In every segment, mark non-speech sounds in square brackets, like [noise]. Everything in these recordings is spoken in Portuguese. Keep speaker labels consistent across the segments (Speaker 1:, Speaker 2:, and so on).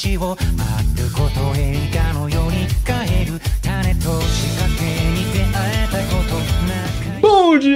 Speaker 1: 道を歩こ
Speaker 2: う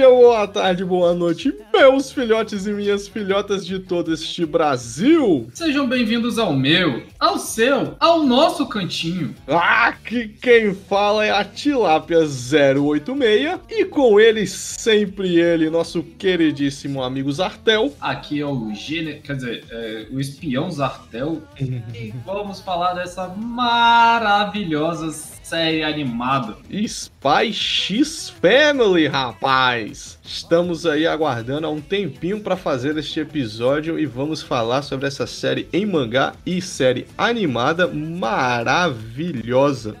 Speaker 2: dia, boa tarde, boa noite, meus filhotes e minhas filhotas de todo este Brasil.
Speaker 3: Sejam bem-vindos ao meu, ao seu, ao nosso cantinho.
Speaker 2: Aqui quem fala é a Tilápia 086 e com ele sempre ele, nosso queridíssimo amigo Zartel.
Speaker 3: Aqui é o gênero, quer dizer, é, o espião Zartel. [laughs] e vamos falar dessa maravilhosa série animada.
Speaker 2: Spy X Family, rapaz! Estamos aí aguardando há um tempinho para fazer este episódio e vamos falar sobre essa série em mangá e série animada maravilhosa.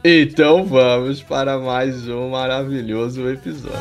Speaker 2: Então vamos para mais um maravilhoso episódio.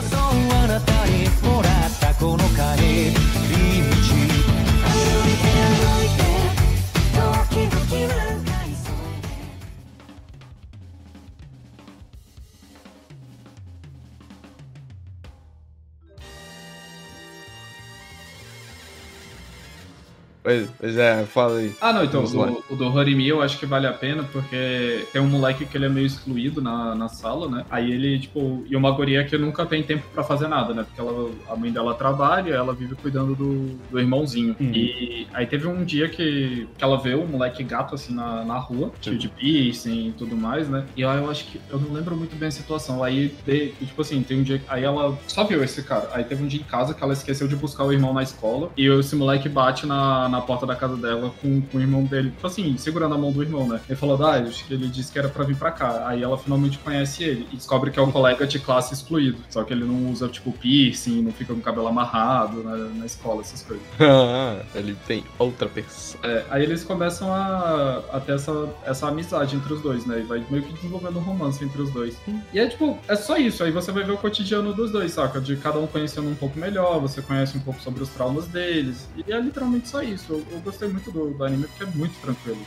Speaker 2: Pois, pois é, fala aí.
Speaker 3: Ah, não, então, o, o do Horimi eu acho que vale a pena, porque tem um moleque que ele é meio excluído na, na sala, né? Aí ele, tipo, e uma guria que nunca tem tempo pra fazer nada, né? Porque ela, a mãe dela trabalha, ela vive cuidando do, do irmãozinho.
Speaker 2: Uhum.
Speaker 3: E aí teve um dia que, que ela vê um moleque gato, assim, na, na rua, cheio de piercing e tudo mais, né? E aí eu acho que, eu não lembro muito bem a situação. Aí, de- tipo assim, tem um dia, aí ela só viu esse cara. Aí teve um dia em casa que ela esqueceu de buscar o irmão na escola, e esse moleque bate na, na porta da casa dela com, com o irmão dele, tipo assim, segurando a mão do irmão, né? Ele falou, ah, acho que ele disse que era pra vir pra cá. Aí ela finalmente conhece ele e descobre que é um colega de classe excluído. Só que ele não usa, tipo, piercing, não fica com o cabelo amarrado na, na escola, essas coisas. [laughs]
Speaker 2: Ah, ele tem outra pessoa.
Speaker 3: É, aí eles começam a, a ter essa, essa amizade entre os dois, né? E vai meio que desenvolvendo um romance entre os dois. E é tipo, é só isso. Aí você vai ver o cotidiano dos dois, saca? De cada um conhecendo um pouco melhor, você conhece um pouco sobre os traumas deles. E é literalmente só isso. Eu, eu gostei muito do, do anime porque é muito tranquilo.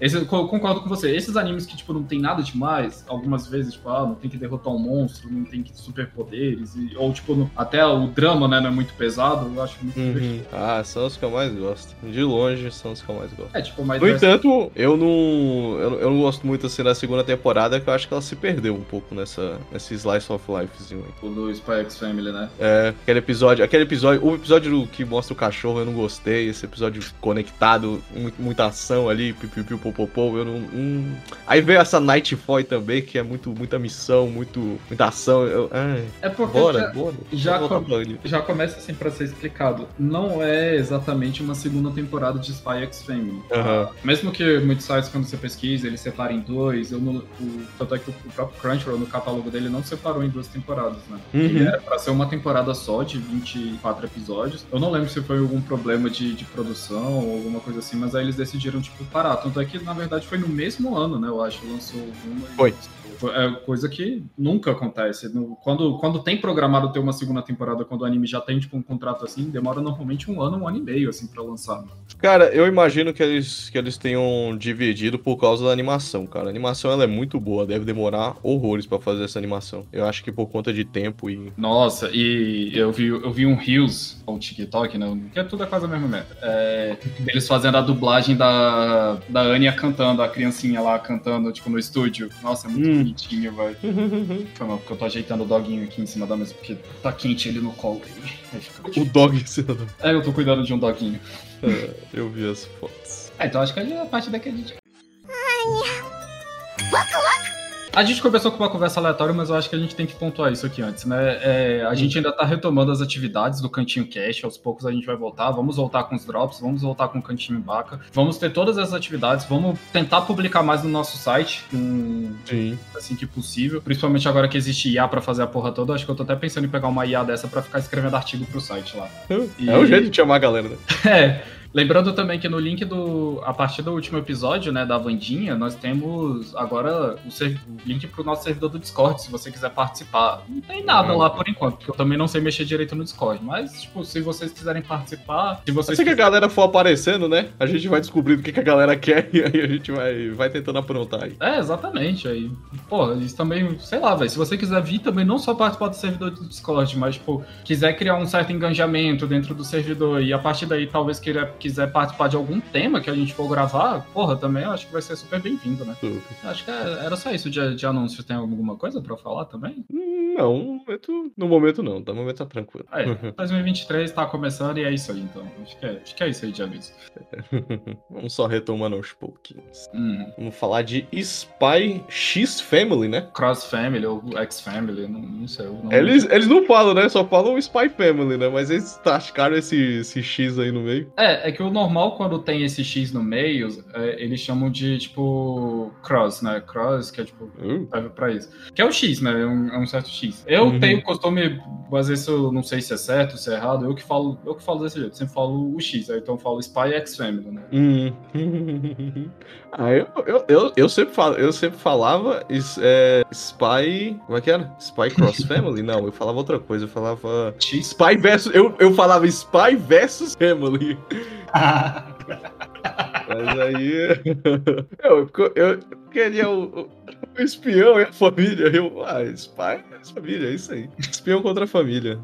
Speaker 3: Esse, eu co- concordo com você. Esses animes que, tipo, não tem nada demais, algumas vezes, tipo, ah, não tem que derrotar um monstro, não tem que superpoderes, e- ou, tipo, no- até o drama, né, não é muito pesado, eu acho muito divertido.
Speaker 2: Uhum. Ah, são os que eu mais gosto. De longe, são os que eu mais gosto.
Speaker 3: É, tipo, mas
Speaker 2: No entanto, eu não, eu, não- eu não gosto muito assim da segunda temporada, que eu acho que ela se perdeu um pouco nessa, nesse slice of lifezinho aí.
Speaker 3: O do Spy X Family, né?
Speaker 2: É, aquele episódio, aquele episódio, o episódio do- que mostra o cachorro eu não gostei, esse episódio conectado, mu- muita ação ali, piu piu popopô, eu não, hum. Aí veio essa Nightfall também, que é muito, muita missão, muito, muita ação, eu, ai,
Speaker 3: É porque
Speaker 2: bora,
Speaker 3: já,
Speaker 2: bora,
Speaker 3: já com- já começa assim pra ser explicado. Não é exatamente uma segunda temporada de Spy X Family. Mesmo que muitos sites, quando você pesquisa, eles separem em dois, eu não, o, tanto é que o próprio Crunchyroll, no catálogo dele, não separou em duas temporadas, né?
Speaker 2: Uhum.
Speaker 3: Ele era pra ser uma temporada só, de 24 episódios. Eu não lembro se foi algum problema de, de produção ou alguma coisa assim, mas aí eles decidiram, tipo, parar. Tanto é que, na verdade, foi no mesmo ano, né? Eu acho, lançou uma e-
Speaker 2: Foi.
Speaker 3: É coisa que nunca acontece. Quando, quando tem programado ter uma segunda temporada, quando o anime já tem, tipo, um contrato assim, demora normalmente um ano, um ano e meio, assim, pra lançar.
Speaker 2: Cara, eu imagino que eles, que eles tenham dividido por causa da animação, cara. A animação ela é muito boa, deve demorar horrores pra fazer essa animação. Eu acho que por conta de tempo e.
Speaker 3: Nossa, e eu vi, eu vi um Reels, ou TikTok, né? Que é tudo a quase a mesma meta. É, eles fazendo a dublagem da, da Anya cantando, a criancinha lá cantando, tipo, no estúdio. Nossa, é muito
Speaker 2: Hum.
Speaker 3: Bonitinho, velho. Foi mal, porque eu tô ajeitando o doguinho aqui em cima da mesa, porque tá quente ele no colo. Aí fica-
Speaker 2: O dog cidadão.
Speaker 3: É, eu tô cuidando de um doguinho.
Speaker 2: É, eu vi as fotos.
Speaker 3: É, então acho que a parte daqui a gente. A gente começou com uma conversa aleatória, mas eu acho que a gente tem que pontuar isso aqui antes, né? É, a gente ainda tá retomando as atividades do Cantinho Cash, aos poucos a gente vai voltar, vamos voltar com os drops, vamos voltar com o Cantinho Baca, vamos ter todas essas atividades, vamos tentar publicar mais no nosso site,
Speaker 2: Sim.
Speaker 3: assim que possível, principalmente agora que existe IA pra fazer a porra toda, acho que eu tô até pensando em pegar uma IA dessa pra ficar escrevendo artigo pro site lá. E-
Speaker 2: É o jeito de chamar a galera, né? [laughs]
Speaker 3: É. Lembrando também que no link do. A partir do último episódio, né, da Vandinha, nós temos agora o, serv... o link pro nosso servidor do Discord, se você quiser participar. Não tem nada
Speaker 2: Hum.
Speaker 3: lá por enquanto, porque eu também não sei mexer direito no Discord. Mas, tipo, se vocês quiserem participar, se vocês.
Speaker 2: Assim que a galera for aparecendo, né? A gente vai descobrindo o que, que a galera quer [laughs] e aí a gente vai, vai tentando aprontar aí.
Speaker 3: É, exatamente. Aí, pô, isso também, sei lá, velho. Se você quiser vir também, não só participar do servidor do Discord, mas, tipo, quiser criar um certo engajamento dentro do servidor e a partir daí talvez queira, quiser participar de algum tema que a gente for gravar, porra, também acho que vai ser super bem-vindo, né?
Speaker 2: Super.
Speaker 3: Acho que é- era só isso de, de anúncio. Tem alguma coisa pra falar também?
Speaker 2: Não, no momento, no momento não? No momento tá tranquilo.
Speaker 3: É, 2023 [laughs] tá começando e é isso aí, então. Acho que é, acho que é isso aí de aviso. [laughs]
Speaker 2: Vamos só retomando aos pouquinhos.
Speaker 3: Hum.
Speaker 2: Vamos falar de Spy X Family, né?
Speaker 3: Cross Family ou X Family, não, não sei. o nome.
Speaker 2: Eles, eles não falam, né? Só falam Spy Family, né? Mas eles tascaram esse, esse X aí no meio.
Speaker 3: É, é que o normal quando tem esse X no meio, é, eles chamam de tipo cross, né? Cross, que é tipo
Speaker 2: Uh,
Speaker 3: serve pra isso. Que é o X, né? É um, é um certo X. Eu
Speaker 2: Uhum.
Speaker 3: tenho costume, às vezes eu não sei se é certo, se é errado, eu que falo, eu que falo desse jeito, sempre falo o X, aí então eu falo Spy X Family, né? [laughs]
Speaker 2: hum. ah, eu, eu, eu, eu, sempre falo, eu sempre falava is- é, Spy. Como é que era? Spy Cross [laughs] Family? Não, eu falava outra coisa. Eu falava. Spy versus. Eu, eu falava Spy versus Family. Mas aí. [laughs] Eu, eu queria o, o- espião e a família. Eu, ah, Spy e família, é isso aí. Espião contra a família.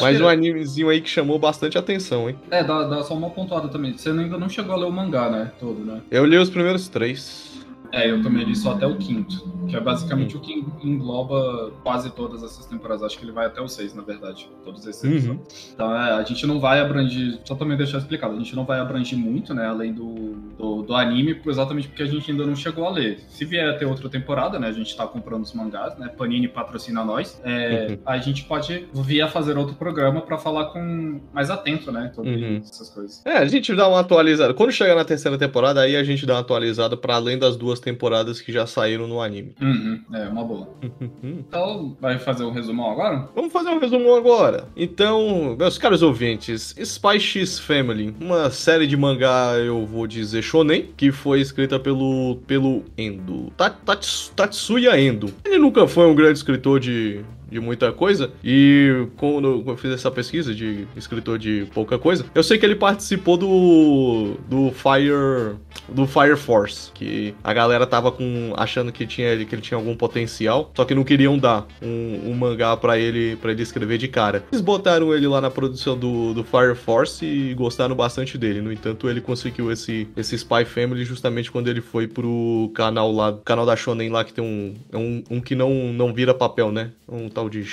Speaker 2: Mais
Speaker 3: que
Speaker 2: um animezinho aí que chamou bastante atenção, hein?
Speaker 3: é, dá, dá só uma pontuada também. Você ainda não chegou a ler o mangá, né? Todo, né?
Speaker 2: Eu li os primeiros três.
Speaker 3: É, eu também li só até o quinto, que é basicamente o que engloba quase todas essas temporadas. Acho que ele vai até o seis, na verdade, todos esses
Speaker 2: Uhum.
Speaker 3: Então, é, a gente não vai abranger, só também deixar explicado, a gente não vai abranger muito, né, além do, do, do anime, exatamente porque a gente ainda não chegou a ler. Se vier a ter outra temporada, né, a gente tá comprando os mangás, né, Panini patrocina nós, é,
Speaker 2: Uhum.
Speaker 3: a gente pode vir a fazer outro programa pra falar com mais atento, né, sobre
Speaker 2: Uhum.
Speaker 3: essas coisas.
Speaker 2: É, a gente dá uma atualizada. Quando chegar na terceira temporada, aí a gente dá uma atualizada pra além das duas temporadas que já saíram no anime.
Speaker 3: Uhum, é, uma boa. [laughs] Então, vai fazer o resumão agora?
Speaker 2: Vamos fazer um resumo agora. Então, meus caros ouvintes, Spy X Family, uma série de mangá, eu vou dizer shonen, que foi escrita pelo pelo Endo, Ta- Tats- Tatsuya Endo. Ele nunca foi um grande escritor de de muita coisa e quando eu fiz essa pesquisa de escritor de pouca coisa, eu sei que ele participou do do Fire do Fire Force, que a galera tava com achando que tinha que ele tinha algum potencial, só que não queriam dar um, um mangá pra ele para ele escrever de cara. Eles botaram ele lá na produção do, do Fire Force e gostaram bastante dele. No entanto, ele conseguiu esse esse Spy Family justamente quando ele foi pro canal lá, canal da Shonen lá que tem um é um, um que não não vira papel, né? Um tal de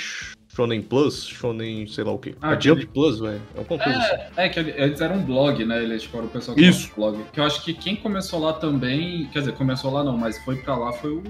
Speaker 2: Shonen Plus, Shonen, sei lá o que.
Speaker 3: Ah,
Speaker 2: é Jump Plus, velho. É coisa assim.
Speaker 3: É, que ele- eles eram um blog, né? Eles foram o pessoal que
Speaker 2: Isso.
Speaker 3: faz blog. Que eu acho que quem começou lá também. Quer dizer, começou lá não, mas foi pra lá foi o.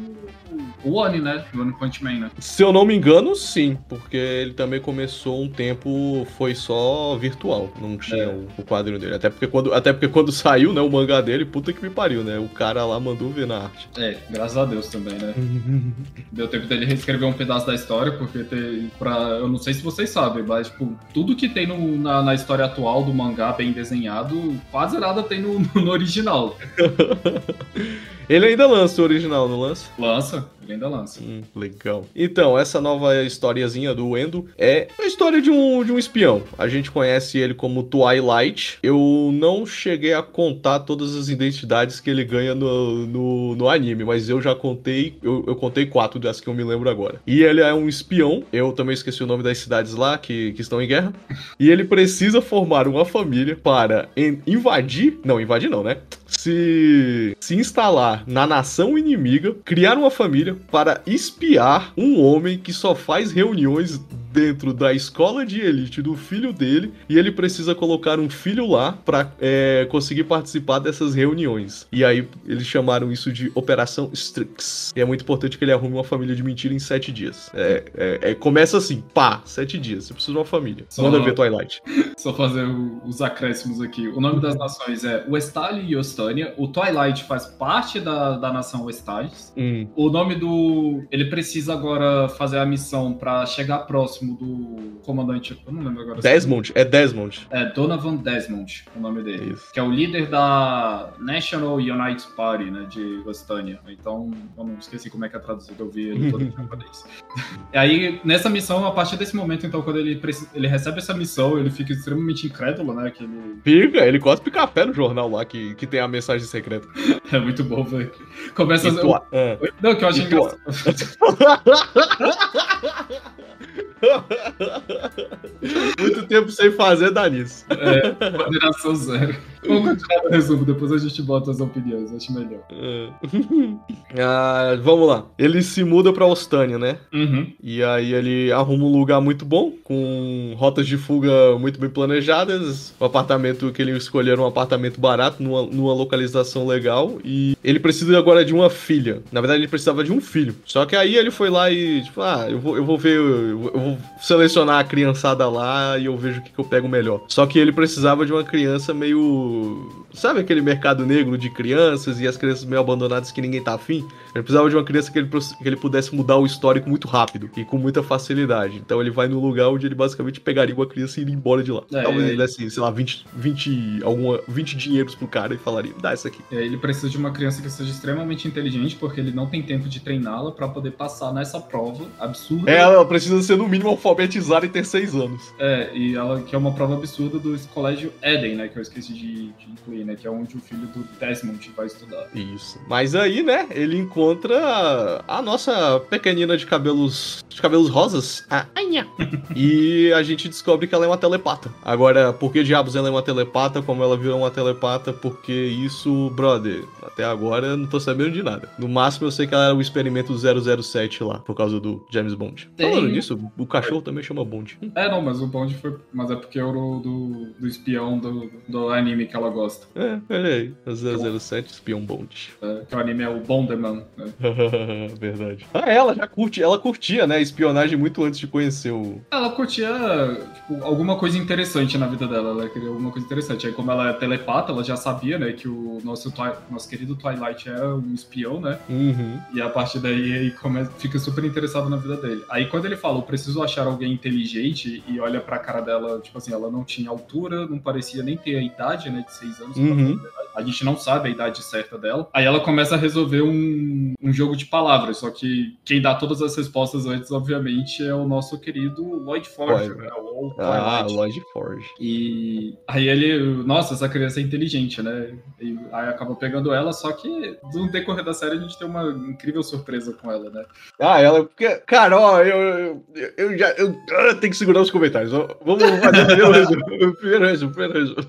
Speaker 3: O Oni, né? O One Punch Man, né?
Speaker 2: Se eu não me engano, sim, porque ele também começou um tempo, foi só virtual, não tinha
Speaker 3: É.
Speaker 2: o, o quadrinho dele. Até porque, quando, até porque quando [laughs] saiu, né, o mangá dele, puta que me pariu, né? O cara lá mandou ver na arte.
Speaker 3: É, graças a Deus também, né? [laughs] Deu tempo dele reescrever um pedaço da história, porque tem. Pra, eu não sei se vocês sabem, mas, tipo, tudo que tem no- na, na história atual do mangá bem desenhado, quase nada tem no, [laughs] no original. [laughs]
Speaker 2: Ele ainda lança o original, não lança?
Speaker 3: Lança, ainda lança.
Speaker 2: Hum, legal. Então, essa nova historiazinha do Endo é a história de um, de um espião. A gente conhece ele como Twilight. Eu não cheguei a contar todas as identidades que ele ganha no, no, no anime, mas eu já contei, eu, eu contei quatro das que eu me lembro agora. E ele é um espião, eu também esqueci o nome das cidades lá que, que estão em guerra. [laughs] E ele precisa formar uma família para in- invadir, não, invadir não, né? Se, se instalar na nação inimiga, criar uma família para espiar um homem que só faz reuniões dentro da escola de elite do filho dele e ele precisa colocar um filho lá para conseguir participar dessas reuniões. E aí eles chamaram isso de Operação Strix. E é muito importante que ele arrume uma família de mentira em sete dias. É, é- é- começa assim, pá, sete dias. Você precisa de uma família.
Speaker 3: Só-
Speaker 2: Manda ver Twilight. [laughs]
Speaker 3: Só fazer o- os acréscimos aqui. O nome das nações é Westalia e Ostânia. O Twilight faz parte da, da nação Westalis.
Speaker 2: Hum,
Speaker 3: O nome do. Ele precisa agora fazer a missão pra chegar próximo próximo do comandante. Eu não lembro agora.
Speaker 2: Desmond, é Desmond.
Speaker 3: É, Donovan Desmond, o nome dele.
Speaker 2: Isso.
Speaker 3: Que é o líder da National United Party, né, de Vestânia. Então, eu não esqueci como é que é traduzido, eu vi ele todo em [laughs] japonês. E aí, nessa missão, a partir desse momento, então, quando ele, ele recebe essa missão, ele fica extremamente incrédulo, né, que ele...
Speaker 2: Fica, ele cospe café no jornal lá que, que tem a mensagem secreta. [laughs]
Speaker 3: É muito bom, velho. Começa a...
Speaker 2: tu- é.
Speaker 3: Não, que eu acho engraçado. [laughs]
Speaker 2: Muito tempo sem fazer, dá nisso.
Speaker 3: É, zero. Vamos continuar no resumo, depois a gente bota as opiniões, acho melhor.
Speaker 2: É. [laughs] Ah, vamos lá. Ele se muda pra Ostânia, né?
Speaker 3: Uhum.
Speaker 2: E aí ele arruma um lugar muito bom, com rotas de fuga muito bem planejadas. O apartamento que ele escolheu era um apartamento barato, numa, numa localização legal. E ele precisa agora de uma filha. Na verdade, ele precisava de um filho. Só que aí ele foi lá e, tipo, ah, eu vou, eu vou ver, eu vou, eu vou selecionar a criançada lá e eu vejo o que, que eu pego melhor. Só que ele precisava de uma criança meio. うん。Sabe aquele mercado negro de crianças e as crianças meio abandonadas que ninguém tá afim? Ele precisava de uma criança que ele, que ele pudesse mudar o histórico muito rápido e com muita facilidade. Então ele vai no lugar onde ele basicamente pegaria uma criança e iria embora de lá.
Speaker 3: É,
Speaker 2: Talvez
Speaker 3: é.
Speaker 2: ele desse, sei lá, 20, 20, alguma, 20 dinheiros pro cara e falaria, dá essa aqui.
Speaker 3: E aí ele precisa de uma criança que seja extremamente inteligente, porque ele não tem tempo de treiná-la pra poder passar nessa prova absurda.
Speaker 2: É, Ela precisa ser no mínimo alfabetizada e ter 6 anos.
Speaker 3: É, e ela que é uma prova absurda do colégio Eden, né? Que eu esqueci de, de incluir, né? Que é onde o filho do Desmond vai estudar.
Speaker 2: Isso. Mas aí, né, ele encontra a nossa pequenina de cabelos de cabelos rosas, a Anya. [laughs] e a gente descobre que ela é uma telepata. Agora, por que diabos ela é uma telepata? Como ela virou uma telepata? Porque isso, brother, até agora eu não tô sabendo de nada. No máximo eu sei que ela era o experimento 007 lá, por causa do James Bond.
Speaker 3: Tem-
Speaker 2: Falando nisso, o cachorro também chama Bond.
Speaker 3: É, não, mas o Bond foi. Mas é porque era o do, do espião do, do anime que ela gosta.
Speaker 2: É, olha aí, o 007 espião Bond.
Speaker 3: É, que o anime é o Bonderman. Né? [laughs]
Speaker 2: Verdade. Ah, ela já curte, ela curtia, né, espionagem muito antes de conhecer o.
Speaker 3: Ela curtia, tipo, alguma coisa interessante na vida dela. Ela queria alguma coisa interessante. Aí, como ela é telepata, ela já sabia, né, que o nosso, Twi- nosso querido Twilight era um espião, né?
Speaker 2: Uhum.
Speaker 3: E a partir daí aí começa, fica super interessado na vida dele. Aí quando ele fala, eu preciso achar alguém inteligente, e olha pra cara dela, tipo assim, ela não tinha altura, não parecia nem ter a idade, né, de seis anos. pra
Speaker 2: Uhum.
Speaker 3: falar a gente não sabe a idade certa dela. Aí ela começa a resolver um, um jogo de palavras, só que quem dá todas as respostas antes, obviamente, é o nosso querido Lloyd Forge, né,
Speaker 2: Ah. Lloyd Forge.
Speaker 3: E aí ele, nossa, essa criança é inteligente, né? E aí acaba pegando ela, só que no decorrer da série a gente tem uma incrível surpresa com ela, né?
Speaker 2: Ah, ela. Porque, cara, ó, eu, eu, eu já. Eu, ah, tenho que segurar os comentários. Vamos fazer o primeiro resumo. O primeiro resumo, primeiro resumo.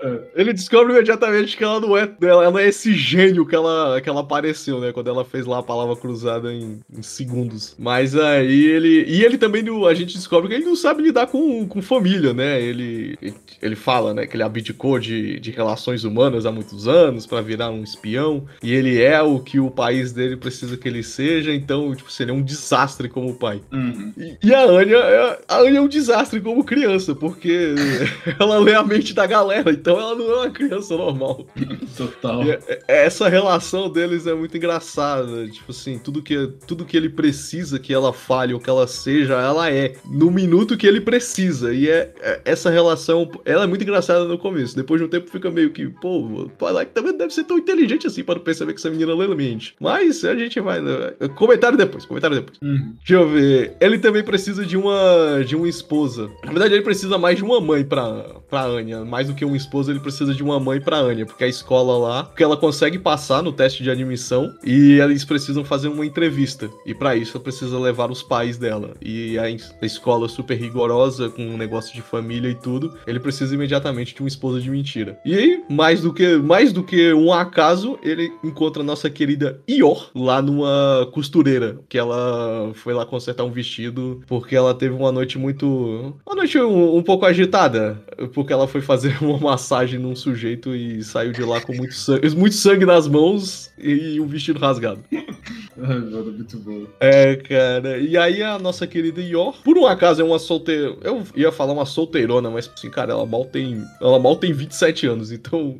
Speaker 3: É.
Speaker 2: Ele descobre imediatamente que ela não é. Ela não é esse gênio que ela, que ela apareceu, né? Quando ela fez lá a palavra cruzada em, em segundos. Mas aí ele. E ele também. A gente descobre que ele não sabe lidar com, com família, né? Ele, ele fala, né, que ele abdicou de, de relações humanas há muitos anos pra virar um espião. E ele é o que o país dele precisa que ele seja. Então, tipo, seria um desastre como pai.
Speaker 3: Uhum.
Speaker 2: E, e a Anya, é- a Anya é um desastre como criança, porque [laughs] ela lê a mente da galera, então ela não é uma criança normal. [laughs]
Speaker 3: Total.
Speaker 2: E é- é- essa relação deles é muito engraçada. Tipo assim, tudo que, tudo que ele precisa que ela fale ou que ela seja, ela é. No minuto que ele precisa. E é, é- essa relação, ela é muito engraçada no começo. Depois de um tempo fica meio que, pô, o Twilight também deve ser tão inteligente assim para perceber que essa menina lê mente. Mas a gente vai. né? Comentário depois, comentário depois.
Speaker 3: Uhum.
Speaker 2: Deixa eu ver. Ele também precisa de uma de uma esposa. Na verdade, ele precisa mais de uma mãe pra, pra Anya. Mais do que uma esposa, ele precisa de uma mãe pra Anya. Porque a escola lá, porque ela consegue passar no teste de admissão e eles precisam fazer uma entrevista. E pra isso, precisa levar os pais dela. E a, a escola super rigorosa, com um negócio de família e tudo, ele precisa imediatamente de uma esposa de mentira. E aí, mais do que mais do que um acaso, ele encontra a nossa querida Ior lá numa costureira, que ela foi lá consertar um vestido porque ela teve uma noite muito uma noite um, um pouco agitada, porque ela foi fazer [laughs] uma massagem num sujeito e saiu de lá com muito sangue, muito sangue nas mãos e um vestido rasgado.
Speaker 3: Ai, mano, muito bom.
Speaker 2: É, cara. E aí a nossa querida Ior, por um acaso é uma solteira. Eu ia falar uma solteirona, mas assim, cara, ela mal tem. Ela mal tem 27 anos, então.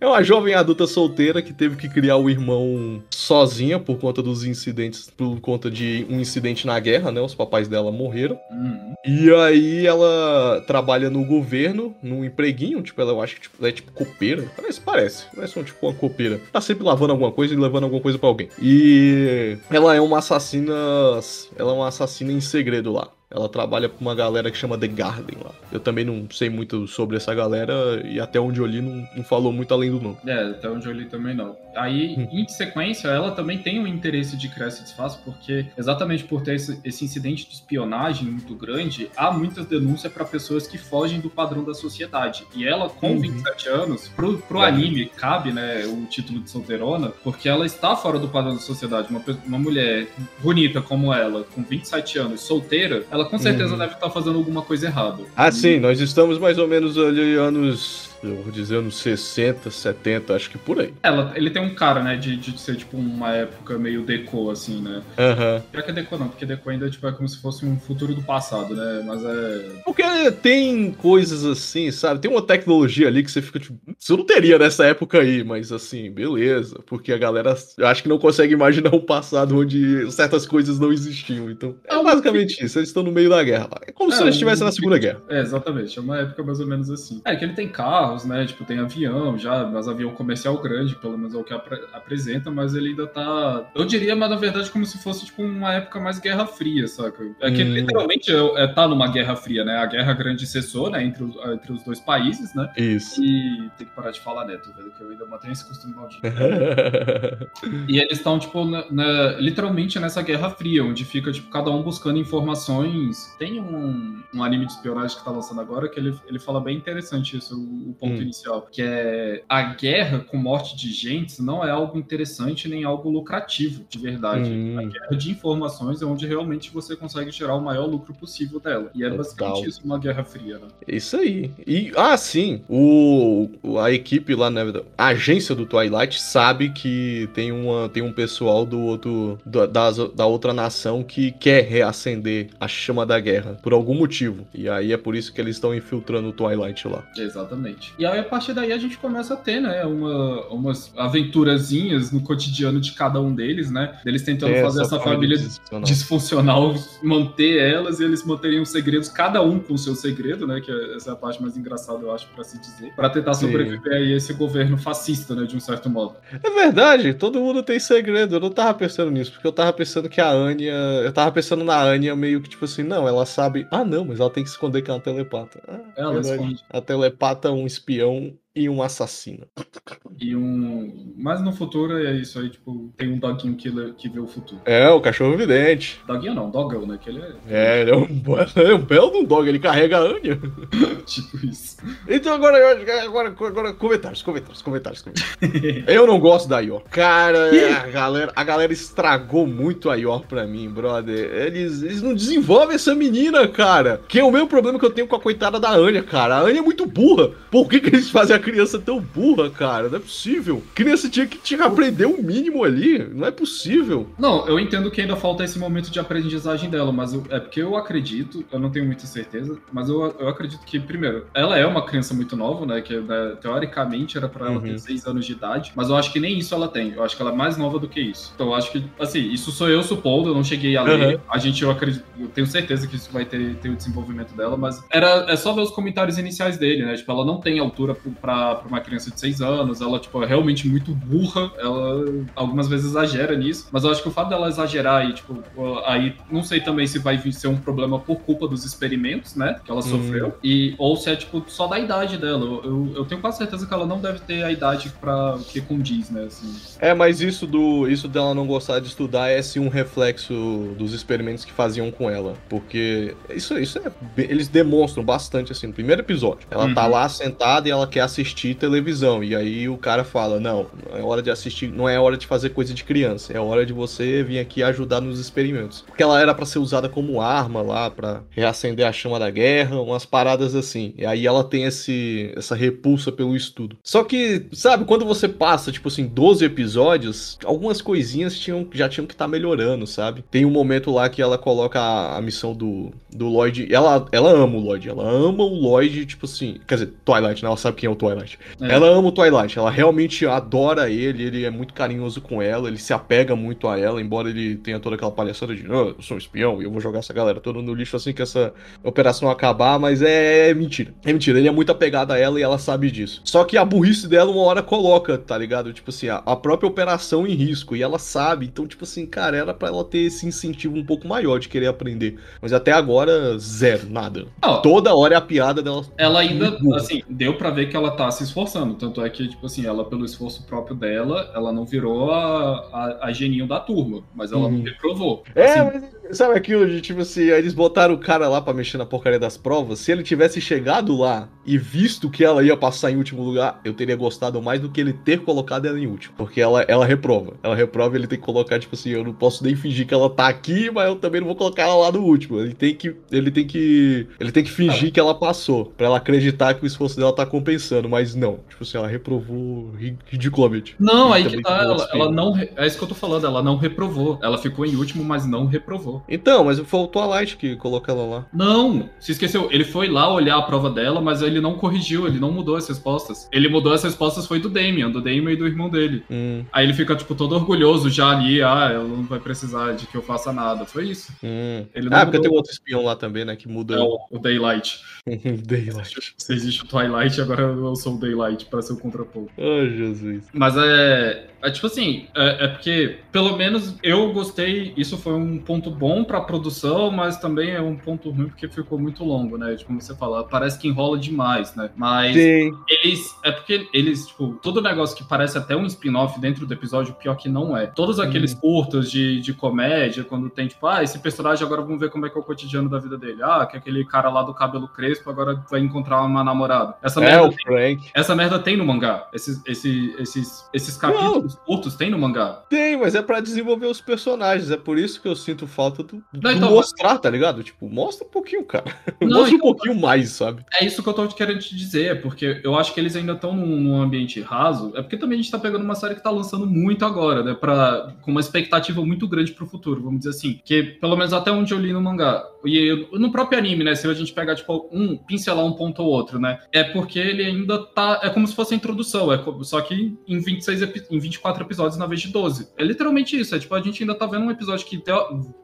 Speaker 2: É uma jovem adulta solteira que teve que criar o irmão sozinha por conta dos incidentes, por conta de um incidente na guerra, né? Os papais dela morreram.
Speaker 3: Uhum.
Speaker 2: E aí ela trabalha no governo, num empreguinho, tipo, ela eu acho que tipo, ela é tipo copeira. Parece, parece. Parece um, tipo uma copeira. Tá sempre lavando alguma coisa e levando alguma coisa pra alguém. E ela é uma assassina. Ela é uma assassina em segredo lá. Ela trabalha com uma galera que chama The Garden lá. Eu também não sei muito sobre essa galera e até onde eu li não, não falou muito além do nome.
Speaker 3: É, até onde eu li também não. Aí,
Speaker 2: Hum.
Speaker 3: em sequência, ela também tem um interesse de criar esse disfarce, porque exatamente por ter esse, esse incidente de espionagem muito grande, há muitas denúncias para pessoas que fogem do padrão da sociedade. E ela, com
Speaker 2: Uhum.
Speaker 3: 27 anos, pro, pro anime cabe, né, o título de solteirona, porque ela está fora do padrão da sociedade. Uma, uma mulher bonita como ela, com 27 anos, solteira, ela com certeza
Speaker 2: Uhum.
Speaker 3: deve estar fazendo alguma coisa errada.
Speaker 2: Ah, sim, nós estamos mais ou menos ali anos. Eu vou dizer anos 60, 70, acho que por aí.
Speaker 3: Ela, ele tem um cara, né, de, de ser tipo uma época meio deco, assim, né?
Speaker 2: Aham.
Speaker 3: Pior que é Deco não, porque Deco ainda tipo, é como se fosse um futuro do passado, né? Mas é.
Speaker 2: Porque tem coisas assim, sabe? Tem uma tecnologia ali que você fica tipo. Isso eu não teria nessa época aí, mas assim, beleza. Porque a galera, eu acho que não consegue imaginar um passado onde certas coisas não existiam. Então, é
Speaker 3: Ah,
Speaker 2: basicamente isso. Eles estão no meio da guerra lá. É como se
Speaker 3: É,
Speaker 2: eles estivessem
Speaker 3: um-
Speaker 2: na Segunda Guerra.
Speaker 3: É, exatamente. É uma época mais ou menos assim. É que ele tem carros, né? Tipo, tem avião já, mas avião comercial grande, pelo menos é o que apre- apresenta, mas ele ainda tá. Eu diria, mas na verdade, como se fosse, tipo, uma época mais Guerra Fria, saca? É que
Speaker 2: Hum.
Speaker 3: literalmente é, é, tá numa Guerra Fria, né? A Guerra Grande cessou, né? Entre os, entre os dois países, né?
Speaker 2: Isso.
Speaker 3: E tem que parar de falar neto, velho, que eu ainda mantenho esse costume maldito. [laughs] E eles estão, tipo, na- na- literalmente nessa Guerra Fria, onde fica, tipo, cada um buscando informações. Tem um, um anime de espionagem que tá lançando agora que ele, ele fala bem interessante isso, o ponto
Speaker 2: Hum.
Speaker 3: inicial. Que é a guerra com morte de gente não é algo interessante nem algo lucrativo, de verdade.
Speaker 2: Hum.
Speaker 3: A guerra de informações é onde realmente você consegue tirar o maior lucro possível dela. E é
Speaker 2: Total.
Speaker 3: basicamente isso, uma Guerra Fria, né?
Speaker 2: Isso aí. E, ah, sim, o, a equipe lá, né, a agência do Twilight sabe que tem, uma, tem um pessoal do outro, da, da outra nação que quer reacender a chama da guerra, por algum motivo. E aí é por isso que eles estão infiltrando o Twilight lá.
Speaker 3: Exatamente. E aí, a partir daí, a gente começa a ter, né, uma, umas aventurazinhas no cotidiano de cada um deles, né? Eles tentando fazer essa família
Speaker 2: disfuncional.
Speaker 3: disfuncional, manter elas e eles manterem os segredos, cada um com o seu segredo, né? Que é- essa é a parte mais engraçada, eu acho, pra se dizer. Pra tentar
Speaker 2: Sim.
Speaker 3: sobreviver aí a esse governo fascista, né? De um certo modo.
Speaker 2: É verdade, todo mundo tem segredo. Eu não tava pensando nisso, porque eu tava pensando que a Anya. Eu tava pensando na Anya meio que tipo assim, não, ela sabe. Ah, não, mas ela tem que esconder que é uma telepata. Ah,
Speaker 3: Ela
Speaker 2: verdade.
Speaker 3: esconde.
Speaker 2: A telepata, um espião e um assassino.
Speaker 3: E um. Mas no futuro é isso aí, tipo, tem um doguinho que, lê- que vê o futuro.
Speaker 2: É, o cachorro vidente.
Speaker 3: Doguinho não, dogão, né? Que ele é
Speaker 2: É, ele é um, [laughs] é um belo de um dog, ele carrega a [laughs] Anya.
Speaker 3: tipo isso.
Speaker 2: Então agora, que- agora, agora, comentários, comentários, comentários, comentários. Eu não gosto da Yor. Cara, a galera, a galera estragou muito a Yor pra mim, brother. Eles, eles não desenvolvem essa menina, cara. Que é o mesmo problema que eu tenho com a coitada da Anya, cara. A Anya é muito burra. Por que, que eles fazem a criança tão burra, cara? Não é possível. Criança tinha que, tinha que aprender o mínimo ali. Não é possível.
Speaker 3: Não, eu entendo que ainda falta esse momento de aprendizagem dela, mas eu- é porque eu acredito, eu não tenho muita certeza, mas eu, eu acredito que, primeiro, ela é uma criança muito nova, né? Que né, teoricamente era pra ela
Speaker 2: Uhum.
Speaker 3: ter 6 anos de idade, mas eu acho que nem isso ela tem. Eu acho que ela é mais nova do que isso. Então eu acho que, assim, isso sou eu supondo, eu não cheguei a ler.
Speaker 2: Uhum.
Speaker 3: A gente, eu acredito, eu tenho certeza que isso vai ter, ter o desenvolvimento dela, mas era, é só ver os comentários iniciais dele, né? Tipo, ela não tem altura pro- pra uma criança de 6 anos, ela, tipo, é realmente muito burra, ela algumas vezes exagera nisso, mas eu acho que o fato dela exagerar e, tipo, aí não sei também se vai ser um problema por culpa dos experimentos, né, que ela sofreu, e, ou se é, tipo, só da idade dela. Eu, eu, eu tenho quase certeza que ela não deve ter a idade pra que condiz, né, assim.
Speaker 2: É, mas isso do isso dela não gostar de estudar é sim um reflexo dos experimentos que faziam com ela, porque isso isso é eles demonstram bastante assim no primeiro episódio. Ela tá
Speaker 3: Uhum.
Speaker 2: lá sentada e ela quer assistir televisão e aí o cara fala: "Não, é hora de assistir, não é hora de fazer coisa de criança, é hora de você vir aqui ajudar nos experimentos". Porque ela era pra ser usada como arma lá pra reacender a chama da guerra, umas paradas assim. E aí ela tem esse essa repulsa pelo estudo. Só que, sabe, quando você passa, tipo assim, 12 episódios, algumas coisinhas tinham, já tinham que estar melhorando, sabe? Tem um momento lá que ela coloca a, a missão do, do Lloyd. Ela, ela ama o Lloyd, ela ama o Lloyd, tipo assim. Quer dizer, Twilight, né? Ela sabe quem é o Twilight. Twilight.
Speaker 3: É.
Speaker 2: Ela ama o Twilight, ela realmente adora ele, ele é muito carinhoso com ela, ele se apega muito a ela, embora ele tenha toda aquela palhaçada de, "Ah, eu sou um espião e eu vou jogar essa galera toda no lixo assim que essa operação acabar, mas é, é mentira. É mentira, ele é muito apegado a ela e ela sabe disso. Só que a burrice dela uma hora coloca, tá ligado? Tipo assim, a, a própria operação em risco, e ela sabe, então, tipo assim, cara, era pra ela ter esse incentivo um pouco maior de querer aprender. Mas até agora, zero, nada. Toda hora é a piada dela.
Speaker 3: Ela ainda, assim, deu pra ver que ela tá se esforçando. Tanto é que, tipo assim, ela, pelo esforço próprio dela, ela não virou a, a, a geninho da turma, mas ela não
Speaker 2: Uhum.
Speaker 3: reprovou.
Speaker 2: É,
Speaker 3: Assim,
Speaker 2: mas sabe aquilo de tipo assim, eles botaram o cara lá pra mexer na porcaria das provas. Se ele tivesse chegado lá e visto que ela ia passar em último lugar, eu teria gostado mais do que ele ter colocado ela em último. Porque ela, ela reprova. Ela reprova e ele tem que colocar, tipo assim, eu não posso nem fingir que ela tá aqui, mas eu também não vou colocar ela lá no último. Ele tem que. Ele tem que. Ele tem que fingir que ela passou. Pra ela acreditar que o esforço dela tá compensando. Mas não. Tipo assim, ela reprovou ri- ridiculamente.
Speaker 3: Não, aí que tá, ela, ela não. É isso que eu tô falando, ela não reprovou. Ela ficou em último, mas não reprovou.
Speaker 2: Então, mas foi o Twilight que colocou ela lá.
Speaker 3: Não, se esqueceu. Ele foi lá olhar a prova dela, mas ele não corrigiu, ele não mudou as respostas. Ele mudou as respostas foi do Damien, do Damien e do irmão dele.
Speaker 2: Hum,
Speaker 3: Aí ele fica, tipo, todo orgulhoso já ali, ah, ela não vai precisar de que eu faça nada. Foi isso.
Speaker 2: hum.
Speaker 3: Ele não
Speaker 2: Ah, porque
Speaker 3: mudou.
Speaker 2: tem outro espião lá também, né? Que muda
Speaker 3: É o, o Daylight. [laughs]
Speaker 2: Daylight.
Speaker 3: Se existe o Twilight, agora eu sou o Daylight pra ser o contraponto.
Speaker 2: Ai, Jesus.
Speaker 3: Mas é, é tipo assim, é, é porque pelo menos eu gostei, isso foi um ponto bom pra produção, mas também é um ponto ruim porque ficou muito longo, né? Tipo, como você fala, parece que enrola demais, né? Mas
Speaker 2: Sim.
Speaker 3: eles, é porque eles, tipo, todo negócio que parece até um spin-off dentro do episódio, pior que não é. Todos aqueles curtos de, de comédia, quando tem, tipo, ah, esse personagem agora vamos ver como é que é o cotidiano da vida dele. Ah, que aquele cara lá do cabelo crespo agora vai encontrar uma namorada. Essa
Speaker 2: É,
Speaker 3: merda
Speaker 2: o Frank.
Speaker 3: essa merda tem no mangá. Esses, esse, esses, esses capítulos curtos tem no mangá.
Speaker 2: Tem, mas é pra desenvolver os personagens. É por isso que eu sinto falta do, do
Speaker 3: então-
Speaker 2: mostrar, tá ligado? Tipo, mostra um pouquinho, cara. [laughs]
Speaker 3: Não,
Speaker 2: mostra um
Speaker 3: então-
Speaker 2: pouquinho mais, sabe?
Speaker 3: É isso que eu tô querendo te dizer, porque eu acho que eles ainda estão num, num ambiente raso. É porque também a gente tá pegando uma série que tá lançando muito agora, né? Pra, com uma expectativa muito grande pro futuro, vamos dizer assim. Que, pelo menos até onde eu li no mangá. E no próprio anime, né? Se a gente pegar, tipo, um, pincelar um ponto ou outro, né? É porque ele ainda tá. É como se fosse a introdução, é co- só que em 26 epi- em 24 episódios na vez de 12. É literalmente isso. É tipo, a gente ainda tá vendo um episódio que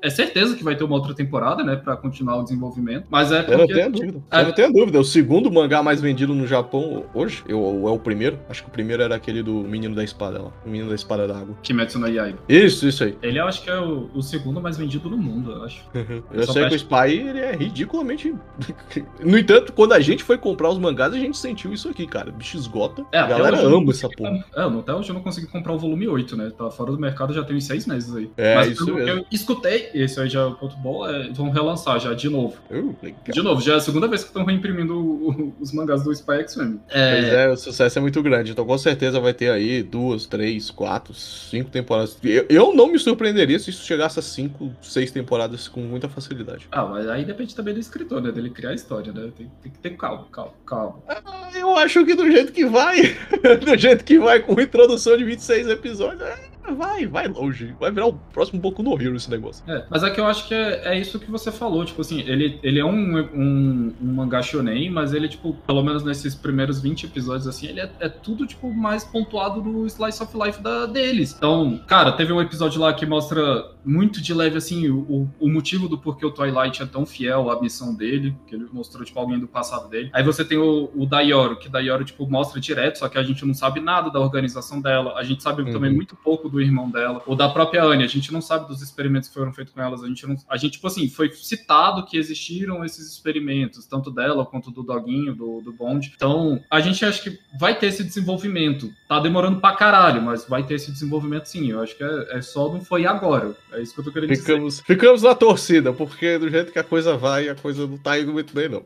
Speaker 3: é certeza que vai ter uma outra temporada, né? Pra continuar o desenvolvimento. Mas é
Speaker 2: Eu não
Speaker 3: porque.
Speaker 2: tenho dúvida.
Speaker 3: É.
Speaker 2: Eu não tenho dúvida. O segundo mangá mais vendido no Japão hoje, eu, ou é o primeiro. Acho que o primeiro era aquele do Menino da Espada lá. O Menino da Espada d'Água.
Speaker 3: Kimetsu no Yaiba.
Speaker 2: Isso, isso aí.
Speaker 3: Ele eu acho que é o, o segundo mais vendido no mundo, eu acho. [laughs]
Speaker 2: Eu
Speaker 3: Só
Speaker 2: sei que o Spy ele é ridiculamente. [laughs] no entanto, quando a gente foi comprar os mangás, a gente sentiu isso aqui, cara. O bicho esgota.
Speaker 3: É,
Speaker 2: a galera
Speaker 3: eu
Speaker 2: ama essa
Speaker 3: consegui
Speaker 2: porra.
Speaker 3: É, até hoje eu não consegui comprar o volume 8, né? Tá fora do mercado já tem uns seis meses aí.
Speaker 2: É,
Speaker 3: Mas
Speaker 2: isso
Speaker 3: pelo que
Speaker 2: mesmo.
Speaker 3: eu escutei, esse aí já é o ponto bom, é, vão relançar já de novo.
Speaker 2: Uh, legal.
Speaker 3: De novo, já é a segunda vez que estão reimprimindo o- os mangás do Spy X-Men. É,
Speaker 2: Pois é, o sucesso é muito grande. Então, com certeza vai ter aí duas, três, quatro, cinco temporadas. Eu, eu não me surpreenderia se isso chegasse a cinco, seis temporadas com muita facilidade.
Speaker 3: Ah, mas aí depende também do escritor, né? Dele criar a história, né? Tem, tem que ter calma, calma, calma.
Speaker 2: Ah, Eu acho que do jeito que vai, [laughs] do jeito que vai, com introdução de 26 episódios, é, vai, vai longe. Vai virar o próximo Boku no Hero esse negócio.
Speaker 3: É, mas é que eu acho que é, é isso que você falou, tipo assim, ele, ele é um, um, um mangá shonen, mas ele, tipo, pelo menos nesses primeiros 20 episódios, assim, ele é, é tudo, tipo, mais pontuado do Slice of Life da, deles. Então, cara, teve um episódio lá que mostra muito de leve, assim, o, o motivo do porquê o Twilight é tão fiel à missão dele, que ele mostrou, tipo, alguém do passado dele. Aí você tem o, o Daioro, que Daioro, tipo, mostra direto, só que a gente não sabe nada da organização dela, a gente sabe
Speaker 2: Uhum.
Speaker 3: também muito pouco do irmão dela, ou da própria Anne, a gente não sabe dos experimentos que foram feitos com elas, a gente não, a gente, tipo assim, foi citado que existiram esses experimentos, tanto dela quanto do Doguinho, do, do Bond. Então, a gente acha que vai ter esse desenvolvimento. Tá demorando pra caralho, mas vai ter esse desenvolvimento sim. Eu acho que é, é só não foi agora. É isso que eu tô querendo dizer.
Speaker 2: Ficamos, ficamos na torcida, porque do jeito que a coisa vai, a coisa não tá indo muito bem, não.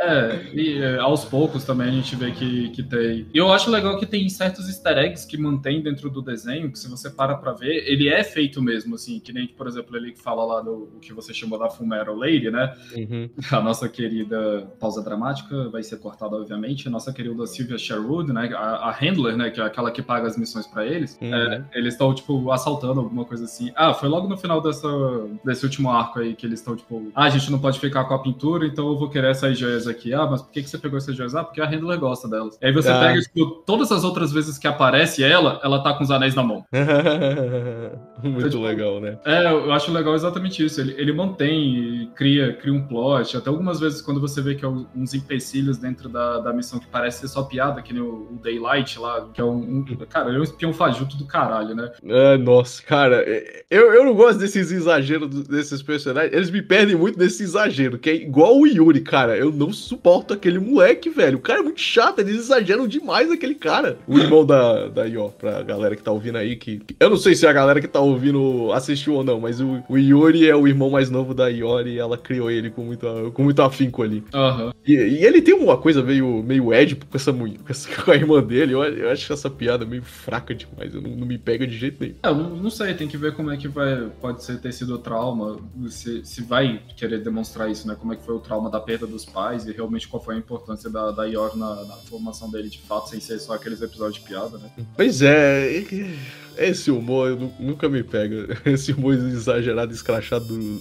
Speaker 3: É, e é, aos poucos também a gente vê que, que tem. E eu acho legal que tem certos easter eggs que mantém dentro do desenho, que se você para pra ver, ele é feito mesmo, assim, que nem, por exemplo, ele que fala lá do o que você chamou da Fumero Lady, né?
Speaker 2: Uhum.
Speaker 3: A nossa querida pausa dramática vai ser cortada, obviamente. A nossa querida Sylvia Sherwood, né? A, a handler Né? Que é aquela que paga as missões pra eles.
Speaker 2: Uhum.
Speaker 3: É, eles estão, tipo, assaltando alguma coisa assim. Ah, foi logo no final dessa, desse último arco aí que eles estão, tipo, ah, a gente não pode ficar com a pintura, então eu vou querer essas joias aqui. Ah, mas por que, que você pegou essas joias? Ah, porque a Handler gosta delas. E aí você
Speaker 2: Ah.
Speaker 3: pega, tipo, todas as outras vezes que aparece ela, ela tá com os anéis na mão. [laughs]
Speaker 2: Muito
Speaker 3: Tipo,
Speaker 2: legal, né?
Speaker 3: É, eu acho legal exatamente isso. Ele, ele mantém, e cria, cria um plot. Até algumas vezes, quando você vê que é um- uns empecilhos dentro da, da missão que parece ser só piada, que nem o, o Daylight lá, que é um, um- Cara, ele é um espião fajuto do caralho, né?
Speaker 2: Ah, nossa, cara, é- eu, eu não gosto desses exageros desses personagens. Eles me perdem muito nesse exagero, que é igual o Yuri, cara. Eu não suporto aquele moleque, velho. O cara é muito chato, eles exageram demais aquele cara. O irmão da, da Ió, pra galera que tá ouvindo aí, que, que- Eu não sei se a galera que tá ouvindo assistiu ou não, mas o, o Yuri é o irmão mais novo da Iori e ela criou ele com muito, com muito afinco ali.
Speaker 3: Aham.
Speaker 2: E, e ele tem uma coisa meio, meio édipo com essa mulher, com, essa- [laughs] com a irmã dele. Eu, eu acho essa piada meio fraca demais. Eu não, não me pega de jeito nenhum.
Speaker 3: É, Eu não, não sei, tem que ver como é que vai. Pode ser ter sido o trauma, se, se vai querer demonstrar isso, né? Como é que foi o trauma da perda dos pais e realmente qual foi a importância da, da Yor na, na formação dele de fato, sem ser só aqueles episódios de piada, né?
Speaker 2: Pois é, e- esse humor nunca me pega. [laughs] Esse humor exagerado, escrachado do-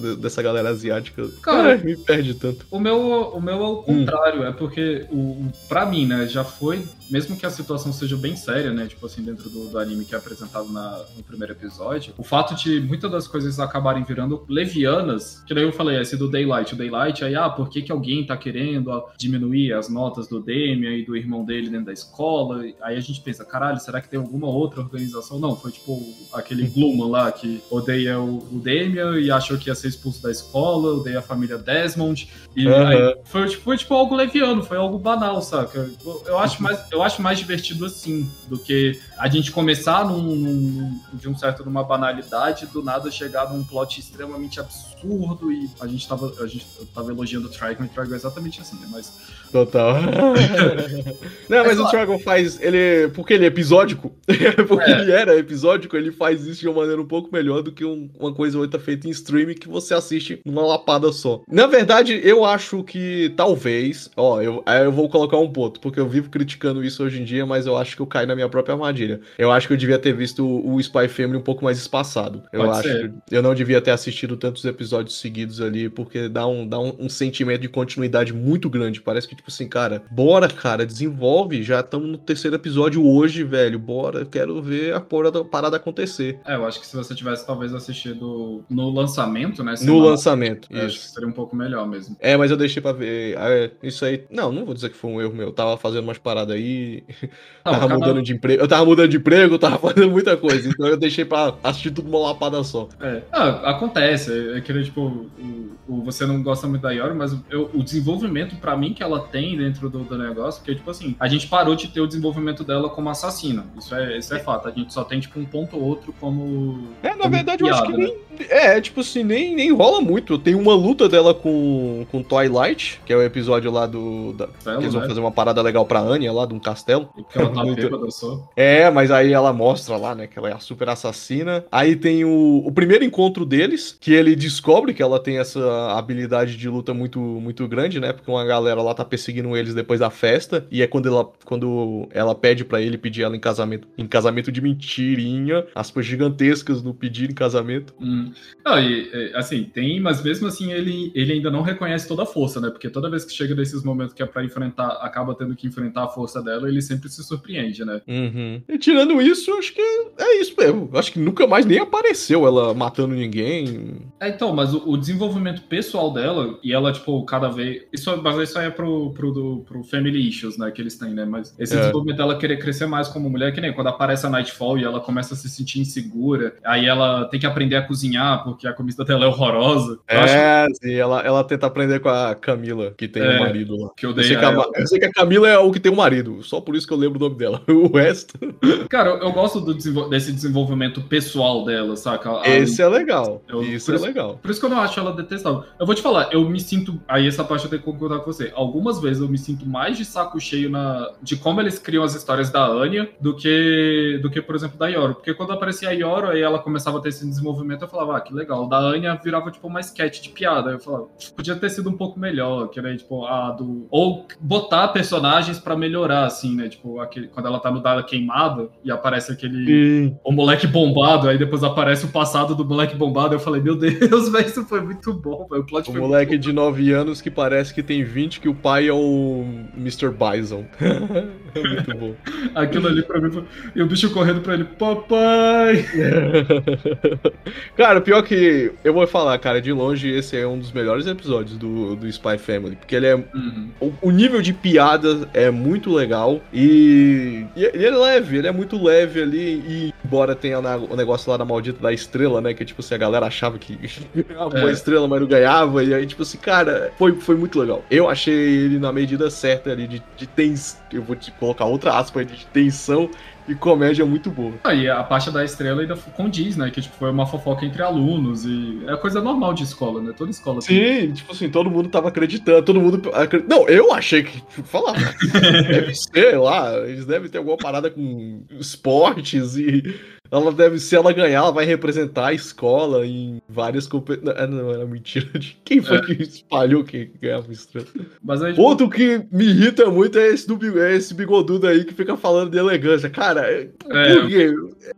Speaker 2: de- dessa galera asiática.
Speaker 3: Cara,
Speaker 2: Ai, me perde tanto.
Speaker 3: O meu, o meu é o contrário, é porque, o, pra mim, né, já foi, mesmo que a situação seja bem séria, né, tipo assim, dentro do, do anime que é apresentado na- no primeiro episódio, o fato de muitas das coisas acabarem virando levianas, que daí eu falei, esse do Daylight, o Daylight, aí, ah, por que que alguém tá querendo diminuir as notas do Demian e do irmão dele dentro da escola? Aí a gente pensa, caralho, será que tem alguma outra organização? Não, foi tipo aquele Gluma lá, que odeia o, o Demian e achou que ia ser expulso da escola, odeia a família Desmond, e
Speaker 2: Aham.
Speaker 3: aí foi, tipo, foi tipo algo leviano, foi algo banal, saca? Eu, eu acho mais, eu acho mais divertido assim, do que a gente começar num, num- de um certo numa banalidade, do nada chegar num plot extremamente absurdo e a gente tava, a gente tava elogiando o Trigon e o Trigon é exatamente assim, né? Mas
Speaker 2: Total. [laughs] Não, mas o Dragon faz. Ele. Porque ele é episódico. [laughs] porque
Speaker 3: É.
Speaker 2: ele era episódico, ele faz isso de uma maneira um pouco melhor do que um- uma coisa outra feita em streaming que você assiste numa lapada só. Na verdade, eu acho que talvez. Ó, eu, aí eu vou colocar um ponto, porque eu vivo criticando isso hoje em dia, mas eu acho que eu caí na minha própria armadilha. Eu acho que eu devia ter visto o, o Spy Family um pouco mais espaçado. Eu
Speaker 3: Pode
Speaker 2: acho
Speaker 3: ser.
Speaker 2: que eu não devia ter assistido tantos episódios seguidos ali, porque dá um, dá um, um sentimento de continuidade muito grande. Parece que, tipo assim, cara, bora, cara, desenvolve. Já estamos no terceiro episódio hoje, velho. Bora, eu quero ver a porra da parada acontecer.
Speaker 3: é, eu acho que se você tivesse talvez assistido no lançamento, né?
Speaker 2: No lançamento.
Speaker 3: eu acho que
Speaker 2: Isso.
Speaker 3: seria um pouco melhor mesmo.
Speaker 2: É, mas eu deixei pra ver. Ah, é, isso aí. Não, não vou dizer que foi um erro meu. Eu tava fazendo umas paradas aí.
Speaker 3: Não,
Speaker 2: tava mudando de emprego. Eu tava mudando de emprego, eu tava [laughs] fazendo muita coisa. Então eu deixei pra assistir tudo numa lapada só.
Speaker 3: É, ah, acontece. É tipo, o, o- você não gosta muito da Yori, mas eu- o desenvolvimento pra mim que ela tem dentro do, do negócio, porque tipo assim, a gente parou de ter o desenvolvimento dela como assassina. Isso é, isso é fato. A gente só tem tipo um ponto ou outro como
Speaker 2: É, na verdade, eu acho que
Speaker 3: piada,
Speaker 2: nem. É, tipo assim, nem, nem rola muito. Tem uma luta dela com, com Twilight, que é o episódio lá do. Da, eles vão
Speaker 3: né?
Speaker 2: fazer uma parada legal pra Anya lá, de um castelo.
Speaker 3: Que ela [laughs] tá bêbada só.
Speaker 2: É, mas aí ela mostra lá, né, que ela é a super assassina. Aí tem o, o primeiro encontro deles, que ele descobre que ela tem essa habilidade de luta muito, muito grande, né? Porque uma galera lá tá perseguindo eles depois da festa. E é quando ela, quando ela pede pra ele pedir ela em casamento. Em casamento de mentirinha. Aspas gigantescas no pedir em casamento.
Speaker 3: Hum. Não, e, assim, tem, mas mesmo assim ele, ele ainda não reconhece toda a força, né? Porque toda vez que chega nesses momentos que é pra enfrentar, acaba tendo que enfrentar a força dela, ele sempre se surpreende, né?
Speaker 2: Uhum. E tirando isso, acho que é isso mesmo. Acho que nunca mais nem apareceu ela matando ninguém.
Speaker 3: É, então, mas o, o desenvolvimento pessoal dela, e ela, tipo, cada vez. Isso, mas isso aí é pro, pro, do- pro Family Issues, né? Que eles têm, né? Mas esse
Speaker 2: É.
Speaker 3: desenvolvimento dela querer crescer mais como mulher, que nem quando aparece a Nightfall e ela começa a se sentir insegura, aí ela tem que aprender a cozinhar porque a comida dela é horrorosa. Eu acho
Speaker 2: É, sim, ela, ela tenta aprender com a Camila, que tem o
Speaker 3: É,
Speaker 2: marido lá.
Speaker 3: que eu
Speaker 2: Eu
Speaker 3: dei
Speaker 2: sei,
Speaker 3: a
Speaker 2: que a,
Speaker 3: ela.
Speaker 2: Eu sei que a Camila é o que tem o marido, só por isso que eu lembro o nome dela. [laughs] O resto.
Speaker 3: Cara, eu, eu gosto do desse desenvolvimento pessoal dela, saca? A-
Speaker 2: Esse é legal.
Speaker 3: eu-
Speaker 2: isso é legal.
Speaker 3: Por isso que eu não acho ela detestável. Eu vou te falar, eu me sinto. Aí essa parte eu tenho que concordar com você. Algumas vezes eu me sinto mais de saco cheio na, de como eles criam as histórias da Anya do que, do que, por exemplo, da Yoro. Porque quando aparecia a Yoro, aí ela começava a ter esse desenvolvimento, eu falava, ah, que legal. Da Anya virava, tipo, uma sketch de piada. Eu falava, podia ter sido um pouco melhor, que era, tipo, a do... Ou botar personagens pra melhorar, assim, né? Tipo, aquele... quando ela tá no Dada queimada e aparece aquele...
Speaker 2: Sim.
Speaker 3: O moleque bombado, aí depois aparece o passado do moleque bombado. Eu falei, meu Deus, velho, isso foi muito bom, velho. O plot
Speaker 2: O moleque de 9 anos que parece que tem 20, que o pai é o Mr. Bison. [laughs] é muito bom.
Speaker 3: Aquilo ali pra mim foi... E o bicho correndo pra ele, papai! [laughs]
Speaker 2: cara, pior que eu vou falar, cara, de longe esse é um dos melhores episódios do, do Spy Family, porque ele é
Speaker 3: Uhum.
Speaker 2: o, o nível de piada é muito legal e, e ele é leve, ele é muito leve ali e embora tenha na- o negócio lá da maldita da estrela, né, que tipo assim, a galera achava que uma
Speaker 3: É.
Speaker 2: estrela, mas não ganhava e aí tipo assim, cara, foi, foi muito legal. Eu achei ele na medida certa ali de, de tens, eu vou te colocar outra aspa de tensão e comédia muito boa.
Speaker 3: Aí a parte da estrela ainda condiz, né? Que tipo, foi uma fofoca entre alunos e é coisa normal de escola, né? Toda escola tem.
Speaker 2: Sim, tipo assim, todo mundo tava acreditando, todo mundo. Não, eu achei que. Falar. [laughs] deve ser lá, eles devem ter alguma parada com esportes e. Ela deve, se ela ganhar, ela vai representar a escola em várias competições. Não, não, era mentira. de Quem foi
Speaker 3: É.
Speaker 2: que espalhou que ganhava estrela?
Speaker 3: Mas aí, tipo,
Speaker 2: Outro que me irrita muito é esse, do, é esse bigodudo aí que fica falando de elegância. Cara, é,
Speaker 3: É.
Speaker 2: por quê?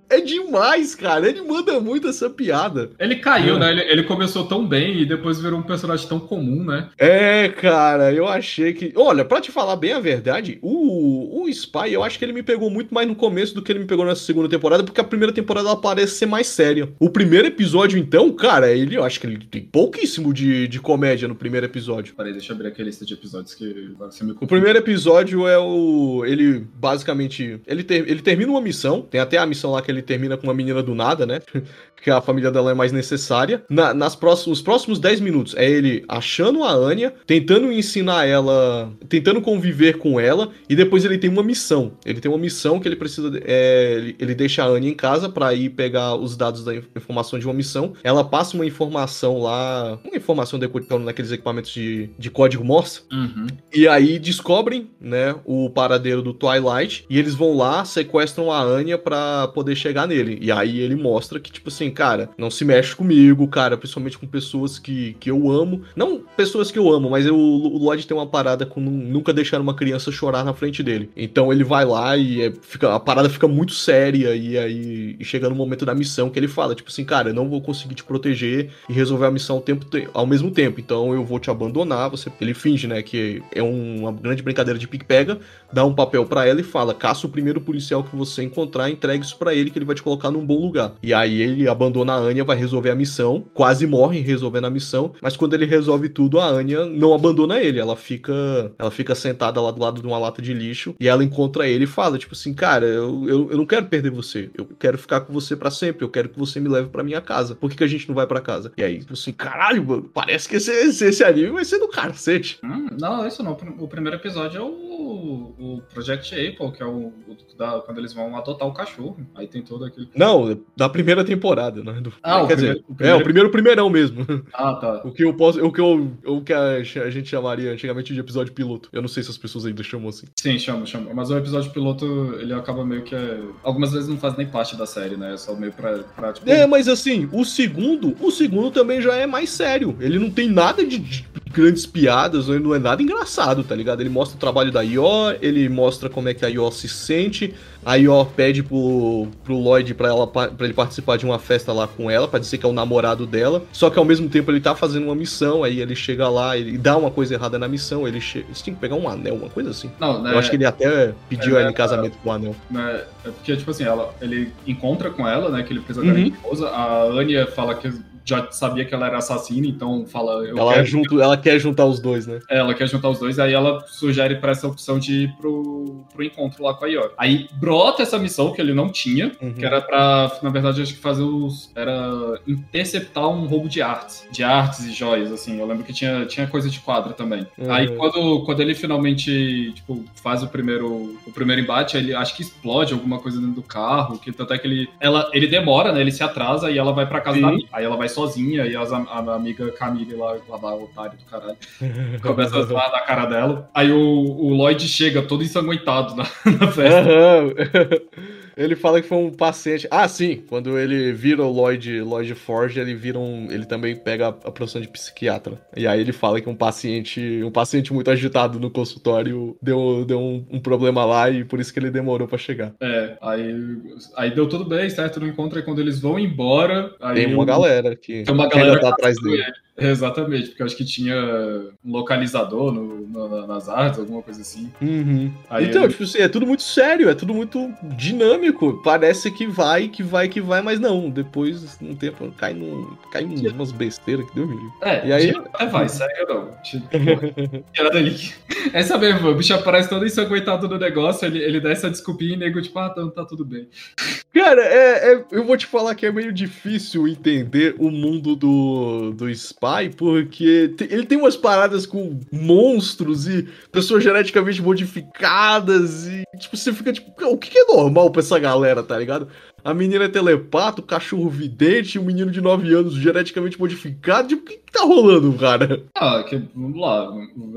Speaker 2: É demais, cara. Ele manda muito essa piada.
Speaker 3: ele caiu,
Speaker 2: É.
Speaker 3: né? Ele, ele começou tão bem e depois virou um personagem tão comum, né?
Speaker 2: É, cara, eu achei que. Olha, pra te falar bem a verdade, o, o Spy, eu acho que ele me pegou muito mais no começo do que ele me pegou nessa segunda temporada, porque a primeira temporada ela parece ser mais séria. O primeiro episódio, então, cara, ele, eu acho que ele tem pouquíssimo de, de comédia no primeiro episódio.
Speaker 3: Peraí, deixa eu abrir aqui a lista de episódios que você me
Speaker 2: O primeiro episódio é o. Ele basicamente. Ele, ter- ele termina uma missão. Tem até a missão lá que ele termina com uma menina do nada, né? [laughs] que a família dela é mais necessária. Na- nas próximos, os próximos 10 minutos é ele achando a Anya, tentando ensinar ela. Tentando conviver com ela. E depois ele tem uma missão. Ele tem uma missão que ele precisa. é, ele, ele deixa a Anya em casa pra ir pegar os dados da inf- informação de uma missão. Ela passa uma informação lá. Uma informação decodificando naqueles equipamentos de, de código Morse.
Speaker 3: Uhum.
Speaker 2: E aí descobrem, né, o paradeiro do Twilight e eles vão lá, sequestram a Anya pra poder chegar nele. E aí ele mostra que, tipo assim, cara, não se mexe comigo, cara, principalmente com pessoas que, que eu amo. Não pessoas que eu amo, mas eu, o Lloyd tem uma parada com nu- nunca deixar uma criança chorar na frente dele. Então ele vai lá e é- fica, a parada fica muito séria e aí e chega no momento da missão que ele fala, tipo assim, cara, eu não vou conseguir te proteger e resolver a missão ao, tempo, te- ao mesmo tempo. Então eu vou te abandonar. Você, ele finge, né, que é um- uma grande brincadeira de pique-pega, dá um papel pra ela e fala: caça o primeiro policial que você encontrar, entregue isso pra ele que ele vai te colocar num bom lugar. E aí ele abandona a Anya, vai resolver a missão, quase morre resolvendo a missão, mas quando ele resolve tudo, a Anya não abandona ele, ela fica, ela fica sentada lá do lado de uma lata de lixo e ela encontra ele e fala, tipo assim, cara, eu, eu, eu não quero perder você, eu quero ficar com você pra sempre, eu quero que você me leve pra minha casa. Por que, que a gente não vai pra casa? E aí, tipo assim, caralho, mano, parece que esse, esse, esse anime vai ser do cacete.
Speaker 3: Hum, não, isso não. O primeiro episódio é o, o Project Apple, que é o, o da- quando eles vão adotar o cachorro. Aí tem todo aquele.
Speaker 2: Não, da primeira temporada, né? Do-
Speaker 3: Ah, o
Speaker 2: quer
Speaker 3: primeiro-
Speaker 2: dizer,
Speaker 3: o
Speaker 2: é,
Speaker 3: primeiro-
Speaker 2: o primeiro primeirão mesmo.
Speaker 3: Ah, tá.
Speaker 2: O que eu posso. O que, eu, o que a, a gente chamaria antigamente de episódio piloto. Eu não sei se as pessoas ainda chamam assim.
Speaker 3: Sim, chama, chama. Mas o episódio piloto, ele acaba meio que. É... Algumas vezes não faz nem parte da série, né? É só meio pra. pra tipo,
Speaker 2: É, mas assim, o segundo, o segundo também já é mais sério. Ele não tem nada de grandes piadas, ele não é nada engraçado, tá ligado? Ele mostra o trabalho da Ior, ele mostra como é que a Ior se sente. A Ior pede pro, pro Lloyd pra, ela, pra ele participar de uma festa lá com ela, pra dizer que é o namorado dela. Só que ao mesmo tempo ele tá fazendo uma missão, aí ele chega lá, ele dá uma coisa errada na missão, ele chega. Eles tinham que pegar um anel, uma coisa assim.
Speaker 3: Não, né?
Speaker 2: Eu acho que ele até pediu
Speaker 3: é,
Speaker 2: ela em casamento com o anel.
Speaker 3: né, é porque, tipo assim, ela, ele encontra com ela, né? Que ele precisa
Speaker 2: Uhum.
Speaker 3: garantir a esposa. A Anya fala que já sabia que ela era assassina, então fala.
Speaker 2: Ela,
Speaker 3: quero...
Speaker 2: junto, ela quer juntar os dois, né?
Speaker 3: É, Ela quer juntar os dois, aí ela sugere pra essa opção de ir pro, pro encontro lá com a Yor. Aí brota essa missão que ele não tinha,
Speaker 2: Uhum.
Speaker 3: que era pra, na verdade, acho que fazer os. Era interceptar um roubo de artes. De artes e joias, assim. Eu lembro que tinha, tinha coisa de quadro também.
Speaker 2: Uhum.
Speaker 3: Aí quando, quando ele finalmente, tipo, faz o primeiro, o primeiro embate, ele acho que explode alguma coisa dentro do carro, que tanto é que ele. Ela, ele demora, né? Ele se atrasa e ela vai pra casa
Speaker 2: Sim.
Speaker 3: da amiga. Aí ela vai sozinha e as, a, a amiga Camille lá, lá da otário do caralho [laughs] começa a zoar na cara dela. Aí o, o Lloyd chega todo ensanguentado na, [laughs] na festa.
Speaker 2: Aham. Ele fala que foi um paciente. Ah, sim. Quando ele vira o Lloyd, Lloyd Forge, ele vira um. Ele também pega a profissão de psiquiatra. E aí ele fala que um paciente. Um paciente muito agitado no consultório deu, deu um, um problema lá e por isso que ele demorou pra chegar.
Speaker 3: É, aí, aí deu tudo bem, certo? No encontro, aí quando eles vão embora.
Speaker 2: Tem uma
Speaker 3: o-
Speaker 2: galera que
Speaker 3: Tem uma
Speaker 2: que ainda
Speaker 3: galera
Speaker 2: tá atrás dele.
Speaker 3: ele. [laughs] Exatamente, porque eu acho que tinha um localizador no- no- nas artes, alguma coisa assim.
Speaker 2: Uhum.
Speaker 3: Aí
Speaker 2: então,
Speaker 3: ele-
Speaker 2: tipo assim, é tudo muito sério, é tudo muito dinâmico. Parece que vai, que vai, que vai, mas não. Depois, um tempo, cai, num, cai em umas besteiras que deu livre.
Speaker 3: É,
Speaker 2: E aí-
Speaker 3: até vai, sério não. Tirando [laughs] ali. Essa mesmo, o bicho aparece todo ensanguentado no negócio, ele, ele dá essa desculpinha e nego, tipo, ah, tá, tá tudo bem.
Speaker 2: Cara, é, é- eu vou te falar que é meio difícil entender o mundo do, do Spy, porque ele tem umas paradas com monstros e pessoas geneticamente modificadas e, tipo, você fica tipo, o que é normal pra essa galera, tá ligado? A menina é telepata, o cachorro vidente, o menino de 9 anos geneticamente modificado, tipo, o que que tá rolando, cara?
Speaker 3: Ah, que, vamos lá,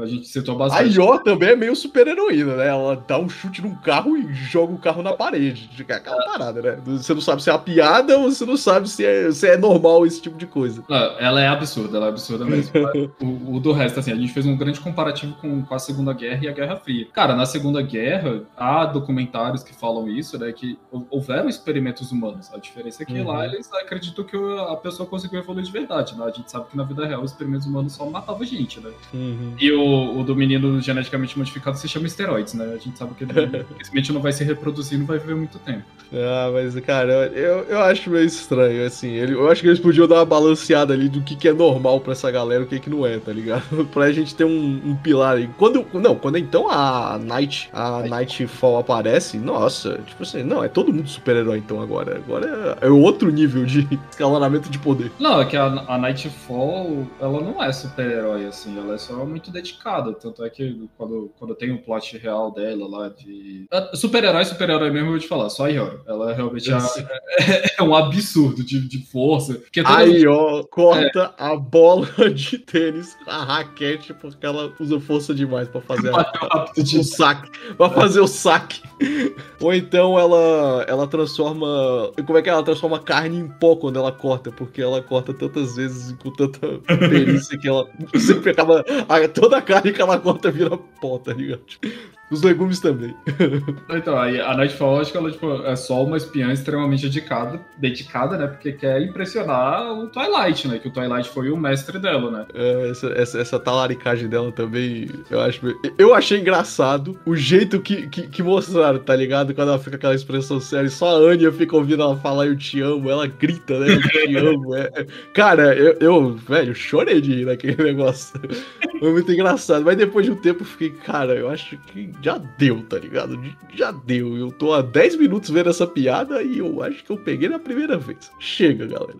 Speaker 3: a gente citou
Speaker 2: A
Speaker 3: bastante.
Speaker 2: Yor também é meio super heroína, né? Ela dá um chute num carro e joga o carro na parede. Fica Aquela parada, né? Você não sabe se é uma piada ou você não sabe se é, se é normal esse tipo de coisa.
Speaker 3: Não, ela é absurda, ela é absurda mesmo. [laughs] o, o do resto, assim, a gente fez um grande comparativo com, com a Segunda Guerra e a Guerra Fria. Cara, na Segunda Guerra, há documentários que falam isso, né? Que hou- houveram experimentos humanos. A diferença é que
Speaker 2: Uhum.
Speaker 3: lá eles acreditam que a pessoa conseguiu evoluir de verdade, né? A gente sabe que na vida real os experimentos humanos só matavam gente, né? E o, o do menino geneticamente modificado se chama esteroides, né? A gente sabe que ele [laughs] infelizmente não vai se reproduzir, não vai viver muito tempo.
Speaker 2: Ah, mas, cara, eu, eu acho meio estranho, assim. Ele, eu acho que eles podiam dar uma balanceada ali do que, que é normal pra essa galera e o que, que não é, tá ligado? [laughs] pra gente ter um, um pilar aí. Quando. Não, quando então a Night, a Nightfall aparece, nossa, tipo assim, não, é todo mundo super-herói então agora. Agora é, é outro nível de [laughs] escalonamento de poder.
Speaker 3: Não, é que a, a Nightfall, ela não é super-herói, assim, ela é só muito dedicada. Tanto é que quando, quando tem o plot real dela lá de. Ah, Super-herói, super-herói mesmo, eu vou te falar, só a Yoro. Ela realmente é, é um absurdo de, de força. Toda
Speaker 2: Aí, ó, corta a bola [laughs] de tênis, a raquete, porque ela usa força demais pra fazer a,
Speaker 3: rápido
Speaker 2: o saque, pra fazer o saque. Ou então ela ela transforma, como é que ela transforma carne em pó quando ela corta, porque ela corta tantas vezes com tanta perícia que ela [laughs] sempre acaba toda a carne que ela corta vira pó, tá ligado? Os legumes também. [laughs]
Speaker 3: Então, aí a acho que ela tipo, é só uma espiã extremamente dedicada, dedicada, né? Porque quer impressionar o Twilight, né? Que o Twilight foi o mestre dela, né?
Speaker 2: É, essa, essa, essa talaricagem dela também, eu acho. Eu achei engraçado o jeito que, que, que mostraram, tá ligado? Quando ela fica aquela expressão séria, só a Anya fica ouvindo ela falar eu te amo, ela grita, né? Eu te [laughs] amo. é. Cara, eu, eu, velho, chorei de rir naquele [laughs] negócio. Foi muito engraçado. Mas depois de um tempo eu fiquei, cara, eu acho que já deu, tá ligado? Já deu. Eu tô há 10 minutos vendo essa piada e eu acho que eu peguei na primeira vez. Chega, galera.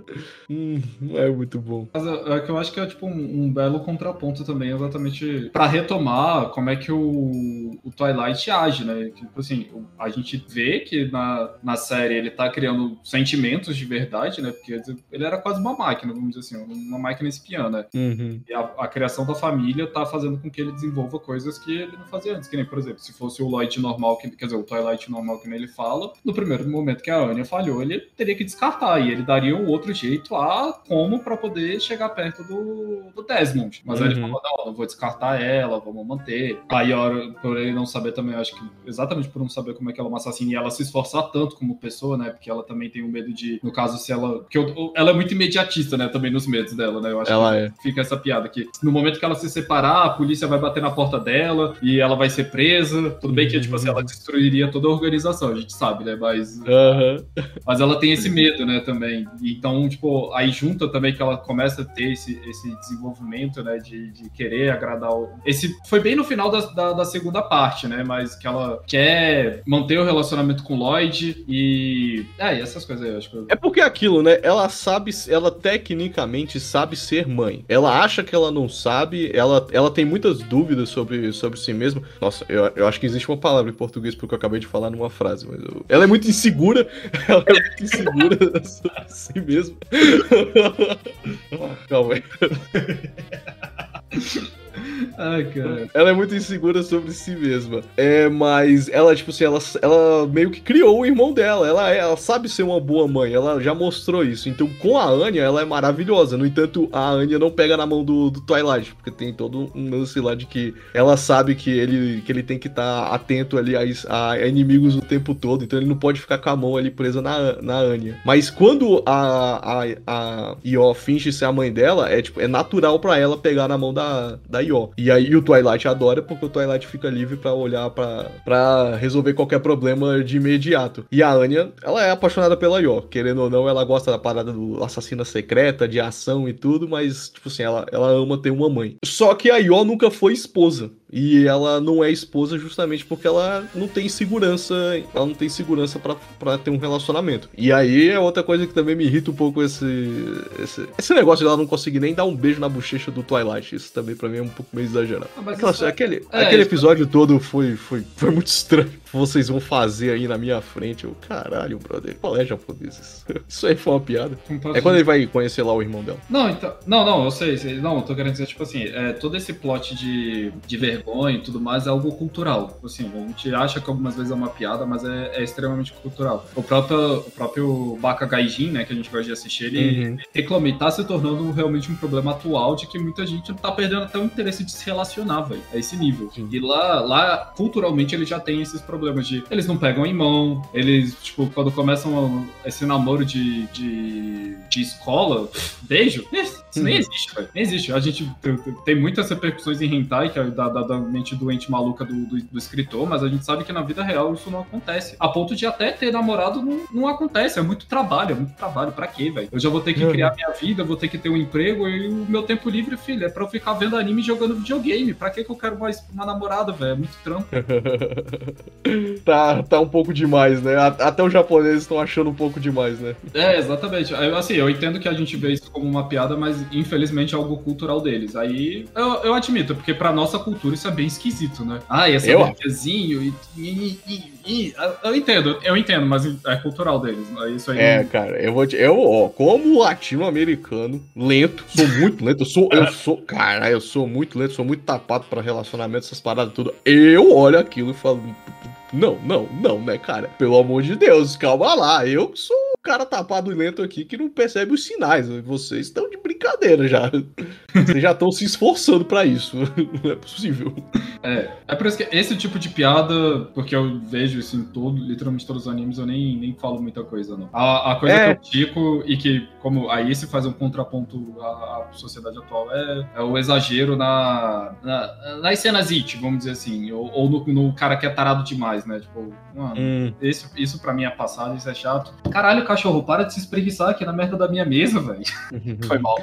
Speaker 2: Hum, é muito bom.
Speaker 3: Mas é que eu acho que é tipo um, um belo contraponto também, exatamente pra retomar como é que o, o Twilight age, né? Tipo assim, a gente vê que na, na série ele tá criando sentimentos de verdade, né? Porque ele era quase uma máquina, vamos dizer assim, uma máquina espiã, né?
Speaker 2: Uhum.
Speaker 3: E a, a criação da família tá fazendo com que ele desenvolva coisas que ele não fazia antes. Que nem, por exemplo, se fosse o Lloyd normal, que, quer dizer, o Twilight normal que ele fala, no primeiro momento que a Anya falhou, ele teria que descartar. E ele daria um outro jeito a como pra poder chegar perto do, do Desmond. Mas aí ele
Speaker 2: Uhum.
Speaker 3: falou, não, não vou descartar ela, vamos manter. Aí, a hora, por ele não saber também, eu acho que exatamente por não saber como é que ela é uma assassina e ela se esforçar tanto como pessoa, né? Porque ela também tem um medo de, no caso, se ela. Porque eu- ela é muito imediatista, né? Também nos medos dela, né? Eu acho
Speaker 2: Ela
Speaker 3: que
Speaker 2: é.
Speaker 3: fica essa piada que no momento que ela se separar, a polícia vai bater na porta dela e ela vai ser presa. Tudo bem que, tipo assim, ela destruiria toda a organização, a gente sabe, né? Mas,
Speaker 2: Aham.
Speaker 3: mas ela tem esse medo, né, também. Então, tipo, aí junta também que ela começa a ter esse, esse desenvolvimento, né, de, de querer agradar o... Esse foi bem no final da, da, da segunda parte, né, mas que ela quer manter o relacionamento com o Lloyd e... É, e essas coisas aí, eu acho que... eu-
Speaker 2: É porque é aquilo, né? Ela sabe, ela tecnicamente sabe ser mãe. Ela acha que ela não sabe, ela, ela tem muitas dúvidas sobre, sobre si mesma. Nossa, eu, eu acho que existe uma palavra em português porque eu acabei de falar numa frase, mas eu- ela é muito insegura. [laughs] Ela é muito insegura [laughs] mesma. [laughs] Ah, Calma aí.
Speaker 3: Ai, cara.
Speaker 2: Ela é muito insegura sobre si mesma. É, mas ela, tipo assim, ela, ela meio que criou o irmão dela. Ela, ela sabe ser uma boa mãe. Ela já mostrou isso. Então, com a Anya, ela é maravilhosa. No entanto, a Anya não pega na mão do, do Twilight. Porque tem todo um lance lá de que ela sabe que ele, que ele tem que estar tá atento ali a, a, inimigos o tempo todo. Então, ele não pode ficar com a mão ali presa na, na Anya. Mas quando a, a, a Io finge ser a mãe dela, é, tipo, é natural para ela pegar na mão da, da Io. E aí o Twilight adora porque o Twilight fica livre para olhar para resolver qualquer problema de imediato. E a Anya, ela é apaixonada pela Io. Querendo ou não, ela gosta da parada do assassina secreta, de ação e tudo, mas, tipo assim, ela, ela ama ter uma mãe. Só que a Io nunca foi esposa. E ela não é esposa justamente porque ela não tem segurança, ela não tem segurança para ter um relacionamento. E aí é outra coisa que também me irrita um pouco esse, esse, esse negócio de ela não conseguir nem dar um beijo na bochecha do Twilight. Isso também para mim é um pouco meio exagerado. Ah, Aquela, é... Aquele, é, aquele episódio é... todo foi, foi, foi muito estranho. Vocês vão fazer aí na minha frente. Eu, caralho, brother, qual é japoneses? [laughs] Isso aí foi uma piada. É quando ele vai conhecer lá o irmão dela.
Speaker 3: Não, então. Não, não, eu sei. sei não, eu tô querendo dizer, tipo assim, é, todo esse plot de, de ver vergonha e tudo mais é algo cultural. Assim, a gente acha que algumas vezes é uma piada, mas é, é extremamente cultural. O próprio, o próprio Baka Gaijin, né, que a gente gosta de assistir, ele uhum. reclama e tá se tornando realmente um problema atual de que muita gente tá perdendo até o interesse de se relacionar, velho, a esse nível. Sim. E lá, lá, culturalmente, ele já tem esses problemas de eles não pegam em mão, eles, tipo, quando começam esse namoro de, de, de escola, beijo, isso nem uhum. existe, velho. Nem existe. A gente tem muitas repercussões em hentai, que é da, da, da mente doente maluca do, do, do, escritor, mas a gente sabe que na vida real isso não acontece. A ponto de até ter namorado não, não acontece. É muito trabalho, é muito trabalho. Pra quê, velho? Eu já vou ter que uhum. criar minha vida, vou ter que ter um emprego e o meu tempo livre, filho, é pra eu ficar vendo anime e jogando videogame. Pra que, que eu quero mais uma namorada, velho? É muito trampo. [laughs]
Speaker 2: tá, tá um pouco demais, né? Até os japoneses estão achando um pouco demais, né?
Speaker 3: É, exatamente. Assim, eu entendo que a gente vê isso como uma piada, mas infelizmente é algo cultural deles. Aí eu, eu admito, porque pra nossa cultura isso é bem esquisito, né? Ah, eu... e, e, e, e, Eu entendo, eu entendo, mas é cultural deles. Né? Isso aí
Speaker 2: é, cara, eu vou te. Eu, ó, como latino-americano, lento, sou muito lento, eu sou. Eu [laughs] sou. Cara, eu sou muito lento, sou muito tapado pra relacionamento, essas paradas tudo. Eu olho aquilo e falo. Não, não, não, né, cara? Pelo amor de Deus, calma lá. Eu sou o cara tapado e lento aqui que não percebe os sinais. Vocês estão de brincadeira já. Vocês já estão se esforçando para isso. Não é possível.
Speaker 3: É, é por isso que esse tipo de piada, porque eu vejo isso em todo, literalmente todos os animes, eu nem, nem falo muita coisa, não. A, a coisa é. que eu tico e que, como aí se faz um contraponto à, à sociedade atual, é, é, o exagero na, na, nas cenas it, vamos dizer assim, ou, ou no, no, cara que é tarado demais, né? Tipo, mano, hum. esse, isso pra mim é passado, isso é chato. Caralho, cachorro, para de se espreguiçar aqui na merda da minha mesa, velho. [laughs] Foi mal.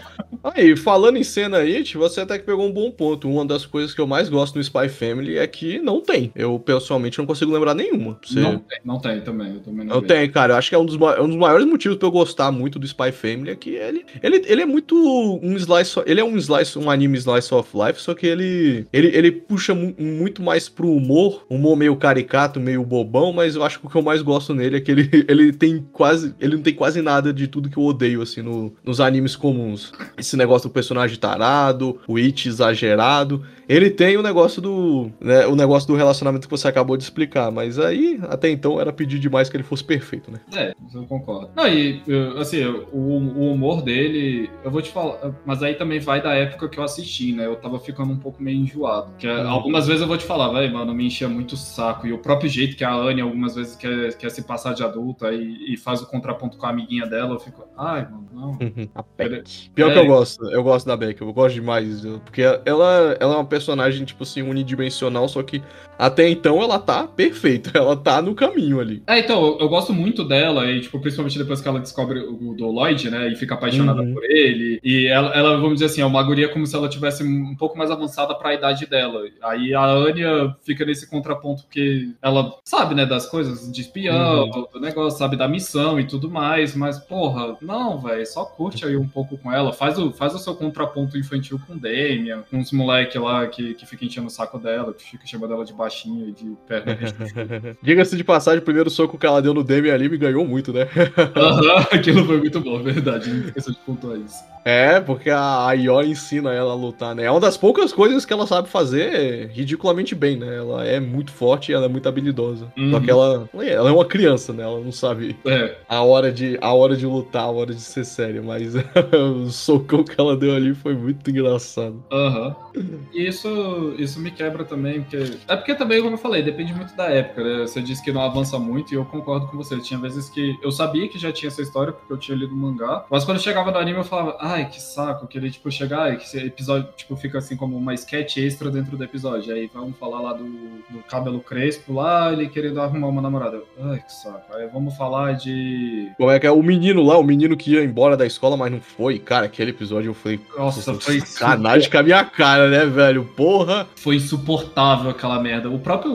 Speaker 2: Aí, falando em cena It, você até que pegou um bom ponto. Uma das coisas que eu mais gosto no Spy Family é que não tem. Eu, pessoalmente, não consigo lembrar nenhuma.
Speaker 3: Você... Não tem, não tem também. Eu também não
Speaker 2: tenho, cara. Eu acho que é um dos, é um dos maiores motivos pra eu gostar muito do Spy Family é que ele, ele, ele é muito um slice... Ele é um slice, um anime slice of life, só que ele, ele, ele puxa muito mais pro humor, humor meio caricato, meio bobão, mas eu acho que o que eu mais gosto nele é que ele, [laughs] ele tem quase... Ele não tem quase nada de tudo que eu odeio, assim, no, nos animes comuns. Esse negócio do personagem tarado, o it exagerado. Ele tem o negócio do. Né, o negócio do relacionamento que você acabou de explicar, mas aí, até então, era pedir demais que ele fosse perfeito, né?
Speaker 3: É, eu concordo. Não, e assim, o, o humor dele, eu vou te falar, mas aí também vai da época que eu assisti, né? Eu tava ficando um pouco meio enjoado. Que uhum. algumas vezes eu vou te falar, velho, mano, me enchia muito o saco. E o próprio jeito que a Anne algumas vezes quer, quer se passar de adulta e, e faz o contraponto com a amiguinha dela, eu fico, ai, mano, não. [laughs]
Speaker 2: A Pior é, que eu gosto, eu gosto da Beck, eu gosto demais. Porque ela, ela é uma personagem, tipo assim, unidimensional, só que até então ela tá perfeita, [laughs] ela tá no caminho ali.
Speaker 3: É, então, eu, eu gosto muito dela, e, tipo, principalmente depois que ela descobre o do Lloyd, né, e fica apaixonada uhum. por ele. E ela, ela, vamos dizer assim, é uma guria como se ela tivesse um pouco mais avançada pra idade dela. Aí a Anya fica nesse contraponto porque ela sabe, né, das coisas de espião, uhum. do negócio, sabe da missão e tudo mais, mas, porra, não, velho, só curte aí um pouco com ela, faz o, faz o seu contraponto ponto infantil com o Damian, com os moleques lá que, que fica enchendo o saco dela, que fica chamando ela de baixinho e de perna. [laughs]
Speaker 2: Diga-se de passagem, o primeiro soco que ela deu no Damian ali me ganhou muito, né? [laughs]
Speaker 3: Aham, aquilo foi muito bom, verdade. Não esqueça de pontuar isso.
Speaker 2: É, porque a Yor ensina ela a lutar, né? É uma das poucas coisas que ela sabe fazer ridiculamente bem, né? Ela é muito forte e ela é muito habilidosa.
Speaker 3: Uhum.
Speaker 2: Só que ela, ela é uma criança, né? Ela não sabe
Speaker 3: É,
Speaker 2: a hora de, a hora de lutar, a hora de ser séria. Mas [laughs] o socão que ela deu ali foi muito engraçado.
Speaker 3: aham. E isso, isso me quebra também, porque. É porque também, como eu falei, depende muito da época, né? Você disse que não avança muito e eu concordo com você. Tinha vezes que eu sabia que já tinha essa história, porque eu tinha lido o mangá. Mas quando eu chegava no anime, eu falava, ai, que saco, eu queria, tipo, chegar e que esse episódio, tipo, fica assim como uma sketch extra dentro do episódio. Aí vamos falar lá do, do cabelo crespo lá, ele querendo arrumar uma namorada. Ai, que saco. Aí vamos falar de.
Speaker 2: Como é que é? O menino lá, o menino que ia embora da escola, mas não foi. Cara, aquele episódio eu falei.
Speaker 3: Nossa,
Speaker 2: "Nossa,
Speaker 3: foi
Speaker 2: sacanagem com a minha cara, né, velho? Porra!
Speaker 3: foi insuportável aquela merda. O próprio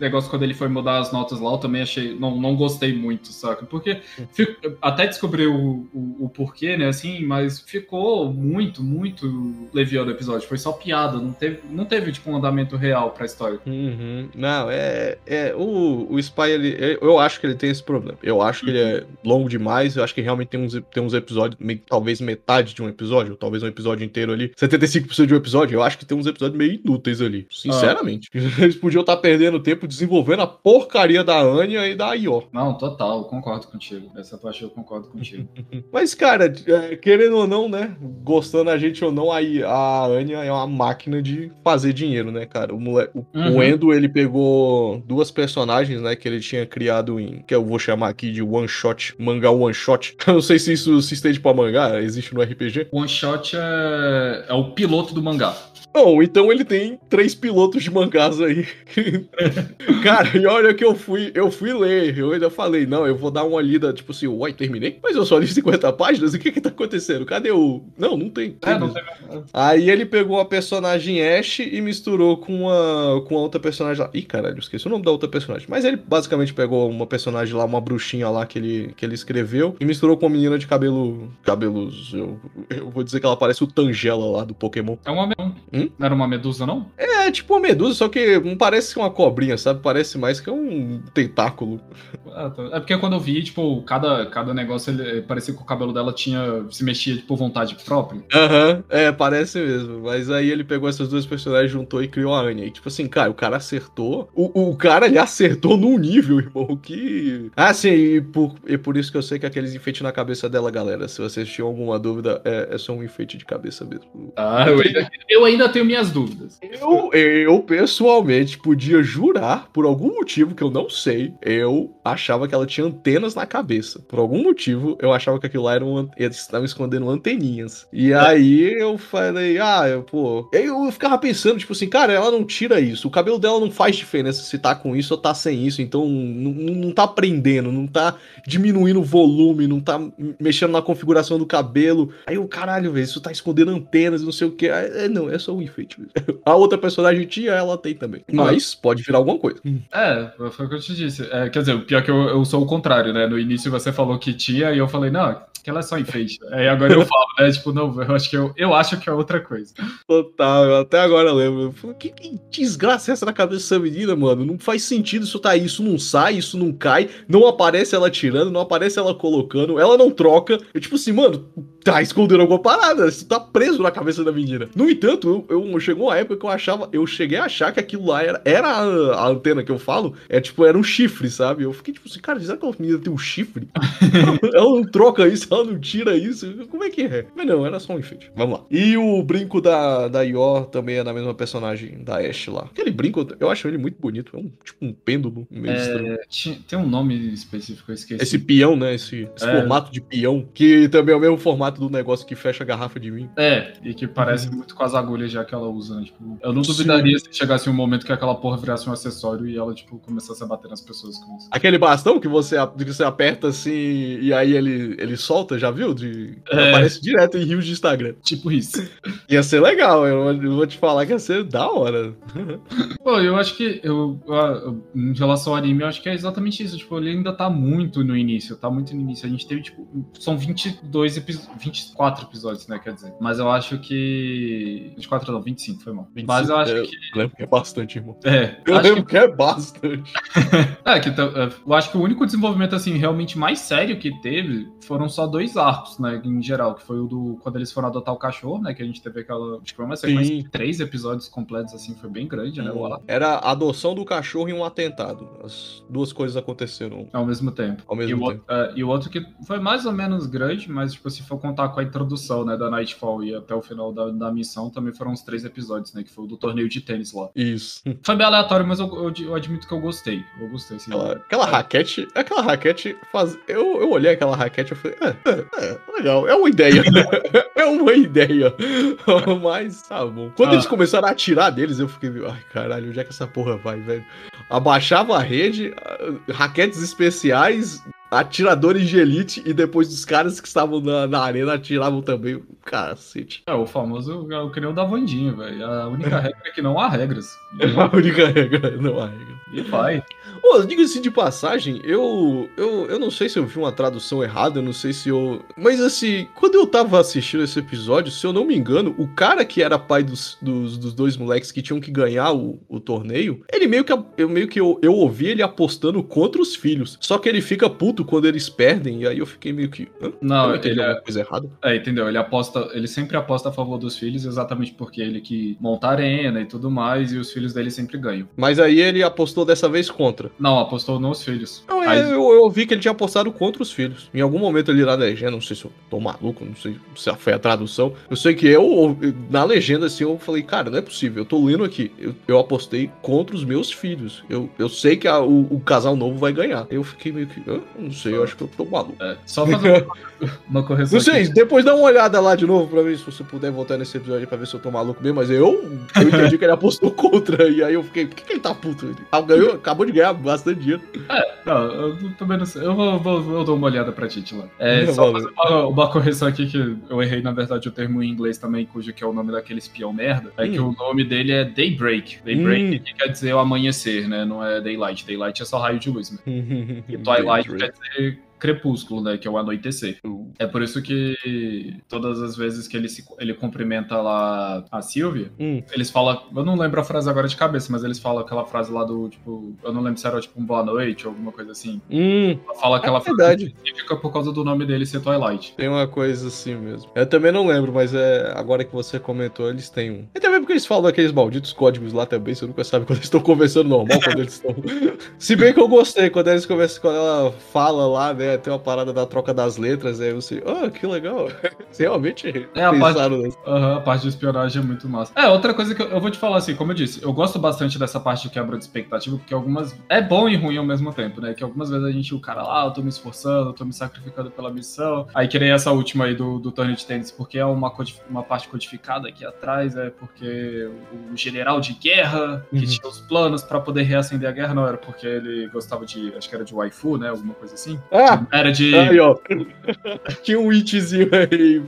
Speaker 3: negócio, quando ele foi mudar as notas lá, eu também achei. Não, não gostei muito, saca? Porque fico- até descobri o, o, o porquê, né? Assim, mas ficou muito, muito leviano o episódio. Foi só piada. Não teve, não teve tipo, um andamento real pra história.
Speaker 2: Uhum. Não, é. é o, o Spy, ele, eu acho que ele tem esse problema. Eu acho que ele é longo demais. Eu acho que realmente tem uns, tem uns episódios, talvez metade de um episódio, ou talvez um episódio inteiro ali. 75% de um episódio. Eu acho que tem uns episódios meio inúteis ali. Sinceramente. [laughs] Eles podiam estar perdendo tempo desenvolvendo a porcaria da Anya e da Io.
Speaker 3: Não, total, eu concordo contigo. Essa parte eu concordo contigo. [laughs]
Speaker 2: Mas, cara, é, querendo ou não, né? Gostando a gente ou não, aí a Anya é uma máquina de fazer dinheiro, né, cara? O, mole... o,
Speaker 3: Uhum.
Speaker 2: o Endo, ele pegou duas personagens, né, que ele tinha criado em. que eu vou chamar aqui de one shot, mangá one shot. [laughs] Eu não sei se isso se estende pra mangá, existe no RPG.
Speaker 3: One Shot é, é o piloto do mangá.
Speaker 2: Não, então ele tem três pilotos de mangás aí. [laughs] Cara, e olha que eu fui, eu fui ler, eu ainda falei, não, eu vou dar uma lida, tipo assim, uai, terminei? Mas eu só li [laughs] 50 páginas, e o que que tá acontecendo? Cadê o... Não, não tem.
Speaker 3: É, não teve.
Speaker 2: Aí ele pegou a personagem Ash e misturou com a, com a outra personagem lá. Ih, caralho, esqueci o nome da outra personagem. Mas ele basicamente pegou uma personagem lá, uma bruxinha lá que ele, que ele escreveu, e misturou com uma menina de cabelo... cabelos... Eu, eu vou dizer que ela parece o Tangela lá do Pokémon.
Speaker 3: É uma.
Speaker 2: Hum?
Speaker 3: Não era uma medusa, não?
Speaker 2: É tipo uma medusa, só que não parece uma cobrinha, sabe? Parece mais que um tentáculo.
Speaker 3: Ah, tá. É porque quando eu vi, tipo, cada, cada negócio, ele, parecia que o cabelo dela tinha. se mexia, tipo, vontade própria.
Speaker 2: Aham, é, parece mesmo. Mas aí ele pegou essas duas personagens, juntou e criou a Anya. E tipo assim, cara, o cara acertou. O, o cara ele acertou num nível, irmão, que. Ah, sim, e por, e por isso que eu sei que aqueles enfeites na cabeça dela, galera. Se vocês tinham alguma dúvida, é, é só um enfeite de cabeça mesmo.
Speaker 3: Ah, eu ainda, eu ainda tenho minhas dúvidas.
Speaker 2: Eu, eu pessoalmente podia jurar, por algum motivo que eu não sei, eu achava que ela tinha antenas na cabeça. Por algum motivo, eu achava que aquilo lá era um, eles estavam escondendo anteninhas. E aí eu falei, ah, eu, pô. Aí eu ficava pensando, tipo assim, cara, ela não tira isso. O cabelo dela não faz diferença se tá com isso ou tá sem isso. Então não, tá prendendo, não tá diminuindo o volume, não tá mexendo na configuração do cabelo. Aí o caralho, velho, isso tá escondendo antenas, não sei o que. É, não, é só um enfeite mesmo. [laughs] A outra personagem tinha, ela tem também. Mas pode virar alguma coisa.
Speaker 3: É, foi o que eu te disse. É, quer dizer, o pior é que eu, eu sou o contrário, né? No início você falou que tinha e eu falei, não, que ela é só enfeite. Aí agora eu falo, né? Tipo, não, eu acho que, eu, eu acho que é outra coisa.
Speaker 2: Total, eu até agora lembro. Eu que, que desgraça é essa na cabeça dessa menina, mano? Não faz sentido isso tá aí, isso não sai, isso não cai, não aparece ela tirando, não aparece ela colocando, ela não troca. Eu, tipo assim, mano, tá escondendo alguma parada, isso tá preso na cabeça da menina. No entanto, eu, eu- chegou uma época que eu achava, eu cheguei a achar que aquilo lá era, era a, a antena que eu falo, é tipo, era um chifre, sabe? Eu fiquei tipo assim, cara, será que a menina tem um chifre? [laughs] ela não troca isso, ela não tira isso, como é que é? Mas não, era só um enfeite. Vamos lá. E o brinco da, da Yor também é da mesma personagem da Ashe lá. Aquele brinco, eu acho ele muito bonito, é um tipo um pêndulo meio estranho.
Speaker 3: É, tinha- tem um nome específico, eu esqueci.
Speaker 2: Esse peão, né? Esse, esse
Speaker 3: É.
Speaker 2: formato de peão, que também é o mesmo formato do negócio que fecha a garrafa de vinho.
Speaker 3: É, e que parece muito com as agulhas já que ela usa, né? Tipo, eu não duvidaria se chegasse um momento que aquela porra virasse um acessório e ela, tipo, começasse a bater nas pessoas com isso.
Speaker 2: Aquele bastão que você, que você aperta assim e aí ele, ele solta, já viu? De,
Speaker 3: É.
Speaker 2: Aparece direto em rios de Instagram.
Speaker 3: Tipo isso. [laughs]
Speaker 2: Ia ser legal, eu, eu vou te falar que ia ser da hora. [laughs]
Speaker 3: Pô, eu acho que eu, em relação ao anime, eu acho que é exatamente isso. Tipo, ele ainda tá muito no início, tá muito no início. A gente teve, tipo, são 22 episódios. 24 episódios, né? Quer dizer. Mas eu acho que. 24 não, 25, foi mal. 25, Mas eu acho
Speaker 2: é,
Speaker 3: que.
Speaker 2: Eu lembro que é bastante, irmão.
Speaker 3: É.
Speaker 2: Eu
Speaker 3: acho
Speaker 2: lembro que... que é bastante. [laughs]
Speaker 3: é, que eu acho que o único desenvolvimento, assim, realmente mais sério que teve foram só dois arcos, né? Em geral, que foi o do. Quando eles foram adotar o cachorro, né? Que a gente teve aquela. Acho que foi uma sequência de três episódios completos, assim, foi bem grande, né?
Speaker 2: Hum. Era a adoção do cachorro e um atentado. As duas coisas aconteceram
Speaker 3: ao mesmo tempo.
Speaker 2: Ao mesmo
Speaker 3: e,
Speaker 2: tempo.
Speaker 3: O, uh, e o outro que foi mais ou menos grande, mas tipo, se for contar com a introdução, né, da Nightfall e até o final da, da missão, também foram uns três episódios, né, que foi o do torneio de tênis lá.
Speaker 2: Isso. [laughs]
Speaker 3: Foi bem aleatório, mas eu, eu, eu admito que eu gostei. Eu gostei. Assim,
Speaker 2: aquela, aquela raquete, aquela raquete faz... Eu, eu olhei aquela raquete e falei, é, é, é, legal, é uma ideia. [laughs] [laughs] é uma ideia. [laughs] mas tá bom. Quando ah. eles começaram a atirar deles, eu fiquei, ai caralho, onde é que essa porra vai, velho? Abaixava a rede, raquetes especiais, atiradores de elite e depois os caras que estavam na, na arena atiravam também. Cacete.
Speaker 3: É, o famoso é o que nem o da Vandinha, velho. A única regra é que não há regras.
Speaker 2: a única regra é não há regra.
Speaker 3: E vai.
Speaker 2: Ô, diga-se de passagem, eu, eu eu não sei se eu vi uma tradução errada, eu não sei se eu. Mas assim, quando eu tava assistindo esse episódio, se eu não me engano, o cara que era pai dos, dos, dos dois moleques que tinham que ganhar o, o torneio, ele meio que eu meio que eu, eu ouvi ele apostando contra os filhos. Só que ele fica puto quando eles perdem, e aí eu fiquei meio que. Hã?
Speaker 3: Não, ele
Speaker 2: é coisa errada.
Speaker 3: É, entendeu? Ele aposta, ele sempre aposta a favor dos filhos, exatamente porque ele que monta a arena e tudo mais, e os filhos dele sempre ganham.
Speaker 2: Mas aí ele apostou dessa vez contra.
Speaker 3: Não, apostou nos filhos.
Speaker 2: Não, aí... eu, eu ouvi que ele tinha apostado contra os filhos. Em algum momento ali na legenda, não sei se eu tô maluco, não sei se foi a tradução. Eu sei que eu, na legenda, assim, eu falei, cara, não é possível, eu tô lendo aqui. Eu, eu apostei contra os meus filhos. Eu, eu sei que a, o, o, casal novo vai ganhar. Eu fiquei meio que. Eu não sei, eu acho que eu tô maluco. É,
Speaker 3: só fazer uma, uma correção. [laughs]
Speaker 2: Não sei, aqui. depois dá uma olhada lá de novo pra ver se você puder voltar nesse episódio pra ver se eu tô maluco mesmo. Mas eu, eu entendi que ele apostou contra. E aí eu fiquei, por que, que ele tá puto? Ele ganhou, acabou de ganhar bastante dinheiro.
Speaker 3: É, não, eu também não sei. Eu vou, vou, eu dou uma olhada pra Tite lá. É, só fazer uma, uma, correção aqui que eu errei, na verdade, o termo em inglês também, cujo que é o nome daquele espião merda. É hum. que o nome dele é Daybreak. Daybreak hum. que quer dizer o amanhecer, né? Não é Daylight. Daylight é só raio de luz, né? [laughs] e Twilight quer dizer crepúsculo, né? Que é o anoitecer. É por isso que todas as vezes que ele, se, ele cumprimenta lá a Sylvia, hum. eles falam. Eu não lembro a frase agora de cabeça, mas eles falam aquela frase lá do tipo. Eu não lembro se era tipo um boa noite ou alguma coisa assim.
Speaker 2: Hum.
Speaker 3: Fala aquela é
Speaker 2: frase
Speaker 3: específica por causa do nome dele ser Twilight.
Speaker 2: Tem uma coisa assim mesmo. Eu também não lembro, mas é agora que você comentou, eles têm um. E também porque eles falam daqueles malditos códigos lá também, você nunca sabe quando eles estão conversando normal, quando eles estão. [laughs] Se bem que eu gostei, quando eles conversam, quando ela fala lá, né? Tem uma parada da troca das letras, aí você, ah, oh, que legal. Realmente [laughs]
Speaker 3: é, a pensaram parte, a parte de espionagem é muito massa. É, outra coisa que eu, eu, vou te falar assim, como eu disse, eu gosto bastante dessa parte de quebra de expectativa, porque algumas. É bom e ruim ao mesmo tempo, né? Que algumas vezes a gente, o cara lá, ah, eu tô me esforçando, eu tô me sacrificando pela missão. Aí que nem essa última aí do, do torneio de tênis, porque é uma, uma parte codificada aqui atrás, é porque o general de guerra, que uhum. tinha os planos para poder reacender a guerra, não era porque ele gostava de. Acho que era de waifu, né? Alguma coisa assim.
Speaker 2: Ah! [laughs]
Speaker 3: Era de.
Speaker 2: Aí, ó. [laughs] Tinha um Witchzinho aí.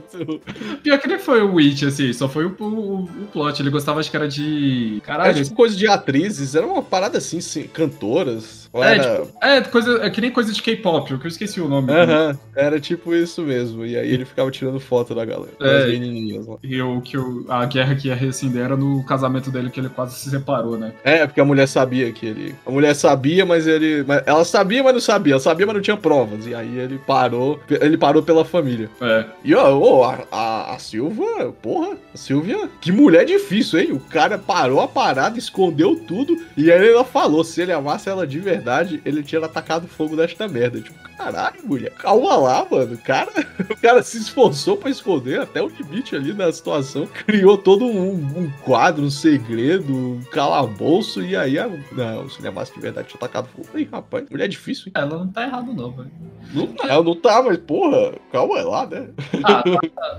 Speaker 3: Pior que nem foi o Witch, assim, só foi o, o, o plot. Ele gostava, acho que era de.
Speaker 2: Caralho. Era tipo coisa de atrizes, era uma parada assim, sim, cantoras.
Speaker 3: É, era... tipo, é, coisa, é que nem coisa de K-pop, que eu esqueci o nome.
Speaker 2: Aham, uh -huh. era tipo isso mesmo. E aí ele ficava tirando foto da galera, é, das menininhas lá.
Speaker 3: E o, que o, a guerra que ia rescindar era no casamento dele, que ele quase se separou, né?
Speaker 2: É, porque a mulher sabia que ele. A mulher sabia, mas ele. Mas ela sabia, mas não sabia. Ela sabia, mas não tinha E aí ele parou. Ele parou pela família.
Speaker 3: É.
Speaker 2: E ó, oh, a, a, a Silva, porra, a Silvia, que mulher difícil, hein? O cara parou a parada, escondeu tudo. E aí ela falou: se ele amasse ela de verdade, ele tinha atacado fogo nesta merda. Tipo, caralho, mulher, calma lá, mano. O cara, [laughs] o cara se esforçou para esconder até o limite ali na situação. Criou todo um, um quadro, um segredo, um calabouço. E aí, a, não, se ele amasse de verdade, tinha atacado fogo. Aí, rapaz, mulher difícil, hein?
Speaker 3: Ela não tá errado, não, velho.
Speaker 2: Não, ela não tá, mas porra, calma lá, né?
Speaker 3: Ah,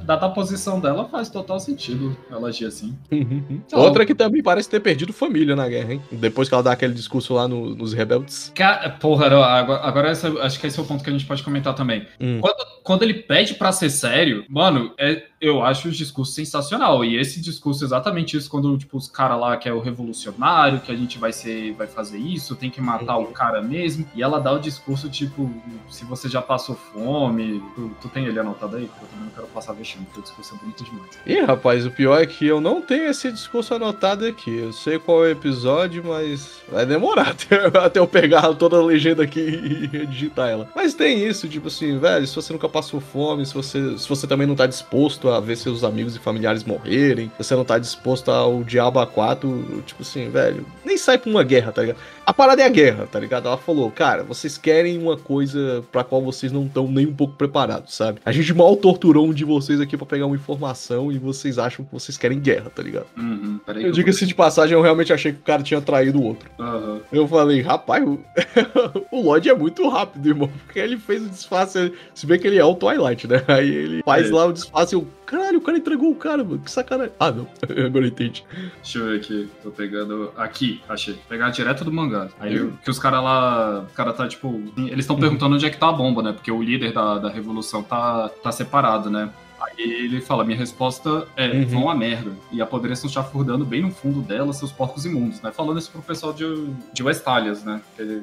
Speaker 3: dada a posição dela faz total sentido ela agir assim. [laughs]
Speaker 2: Então, Outra que também parece ter perdido família na guerra, hein? Depois que ela dá aquele discurso lá no, nos rebeldes.
Speaker 3: porra, agora, agora essa, acho que esse é o ponto que a gente pode comentar também. Hum. Quando, quando ele pede pra ser sério, mano, é eu acho o discurso sensacional. E esse discurso, exatamente isso, quando tipo, os caras lá que é o revolucionário, que a gente vai ser, vai fazer isso, tem que matar uhum. o cara mesmo. E ela dá o discurso, tipo, se você já passou fome. Tu, tu tem ele anotado aí? Porque eu também não quero passar vexame, porque o discurso é bonito demais.
Speaker 2: Ih, rapaz, o pior é que eu não tenho esse discurso anotado aqui. Eu sei qual é o episódio, mas vai demorar [laughs] até, até eu pegar toda a legenda aqui [laughs] e digitar ela. Mas tem isso, tipo assim, velho, se você nunca passou fome, se você, se você também não tá disposto a ver seus amigos e familiares morrerem, você não tá disposto ao diabo a quatro, tipo assim, velho, nem sai pra uma guerra, tá ligado? A parada é a guerra, tá ligado? Ela falou, cara, vocês querem uma coisa pra qual vocês não estão nem um pouco preparados, sabe? A gente mal torturou um de vocês aqui para pegar uma informação e vocês acham que vocês querem guerra, tá ligado?
Speaker 3: Uhum,
Speaker 2: eu digo assim de passagem, eu realmente achei que o cara tinha traído o outro.
Speaker 3: Uhum.
Speaker 2: Eu falei, rapaz, o, [laughs] o Lodge é muito rápido, irmão, porque ele fez o disfarce, se bem que ele é o Twilight, né? Aí ele faz é. lá o disfarce e eu, caralho, o cara entregou o cara, mano, que sacanagem. Ah, não, [laughs] agora eu entendi.
Speaker 3: Deixa eu ver aqui, tô pegando, aqui, achei, pegar direto do mangá. Aí eu, que os caras lá, o cara tá tipo, eles estão uhum. perguntando onde é que tá a bomba, né? Porque o líder da, da revolução tá, tá separado, né? Aí ele fala: minha resposta é: uhum. vão a merda. E apodreçam chafurdando bem no fundo dela seus porcos imundos, né? Falando isso pro pessoal de, de Westalias, né? Que,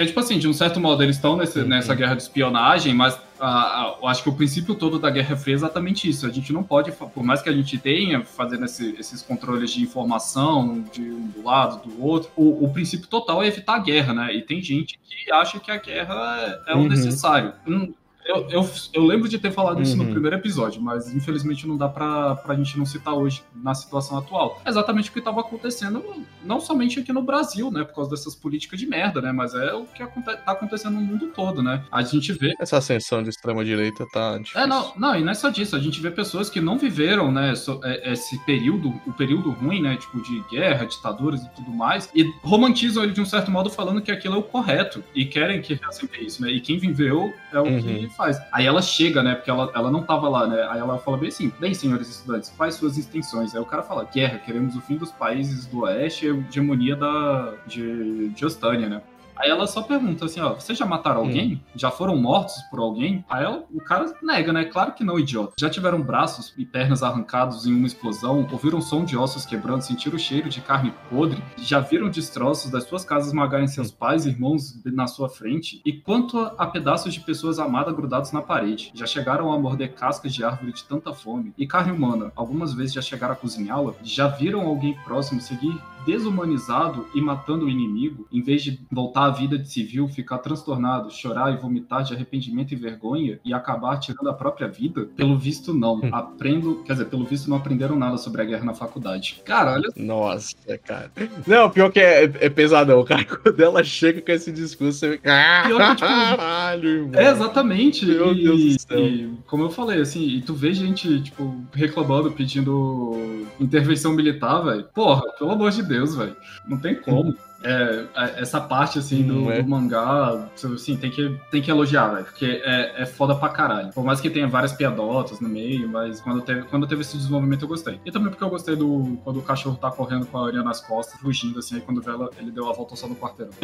Speaker 3: que é tipo assim, de um certo modo eles estão uhum. nessa guerra de espionagem, mas eu acho que o princípio todo da Guerra Fria é exatamente isso. A gente não pode, por mais que a gente tenha fazendo esse, esses controles de informação de um do lado, do outro, o, o, princípio total é evitar a guerra, né? E tem gente que acha que a guerra é, é o uhum. necessário. Hum, eu, eu, eu, lembro de ter falado isso no uhum. primeiro episódio, mas infelizmente não dá pra, pra gente não citar hoje na situação atual. É exatamente o que estava acontecendo, não somente aqui no Brasil, né? Por causa dessas políticas de merda, né? Mas é o que aconte tá acontecendo no mundo todo, né? A gente vê.
Speaker 2: Essa ascensão de extrema-direita tá difícil.
Speaker 3: É, não, não, e não é só disso. A gente vê pessoas que não viveram, né? É, esse período, o período ruim, né? Tipo, de guerra, ditaduras e tudo mais, e romantizam ele de um certo modo falando que aquilo é o correto e querem que sempre isso, né? E quem viveu é o uhum. que faz. Aí ela chega, né? Porque ela, ela não tava lá, né? Aí ela fala bem assim: bem, senhores estudantes, quais suas intenções? Aí o cara fala: guerra, queremos o fim dos países do oeste e a hegemonia da, de, de Ostânia, né? Aí ela só pergunta assim, ó, vocês já mataram alguém? Hum. Já foram mortos por alguém? Aí ela, o cara nega, né? Claro que não, idiota. Já tiveram braços e pernas arrancados em uma explosão? Ouviram som de ossos quebrando? Sentiram o cheiro de carne podre? Já viram destroços das suas casas esmagarem seus pais e irmãos na sua frente? E quanto a, pedaços de pessoas amadas grudados na parede? Já chegaram a morder cascas de árvore de tanta fome? E carne humana? Algumas vezes já chegaram a cozinhá-la? Já viram alguém próximo seguir desumanizado e matando o inimigo, em vez de voltar à vida de civil, ficar transtornado, chorar e vomitar de arrependimento e vergonha e acabar tirando a própria vida? Pelo visto, não. Hum. Aprendo, quer dizer, pelo visto, não aprenderam nada sobre a guerra na faculdade. Cara, olha.
Speaker 2: Nossa, cara. Não, pior que é, é pesadão, cara. [laughs] Quando ela chega com esse discurso, você fica. Pior que, tipo,
Speaker 3: Caralho, irmão. É, exatamente. Meu e, Deus do céu. E, como eu falei, assim, e tu vê gente, tipo, reclamando, pedindo intervenção militar, velho. Porra, pelo amor de Deus, velho. Não tem como. É, essa parte, assim, do, é. do, mangá, assim, tem que, tem que elogiar, velho, porque é, é foda pra caralho. Por mais que tenha várias piadotas no meio, mas quando teve, quando teve esse desenvolvimento eu gostei. E também porque eu gostei do quando o cachorro tá correndo com a Aranha nas costas, fugindo, assim, aí quando vê ela, ele deu a volta só no quarteirão. [laughs]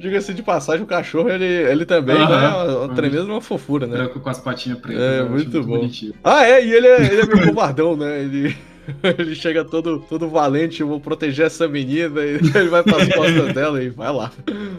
Speaker 2: Diga-se de passagem, o cachorro, ele, ele também uhum. é uma, tremenda uma fofura, né?
Speaker 3: Com as patinhas pretas.
Speaker 2: É, muito, muito bom. Bonitinho. Ah, é, e ele é, ele é meio [laughs] covardão, né? Ele... [laughs] ele chega todo, todo valente, eu vou proteger essa menina, e [laughs] ele vai pras [laughs] costas dela e vai lá.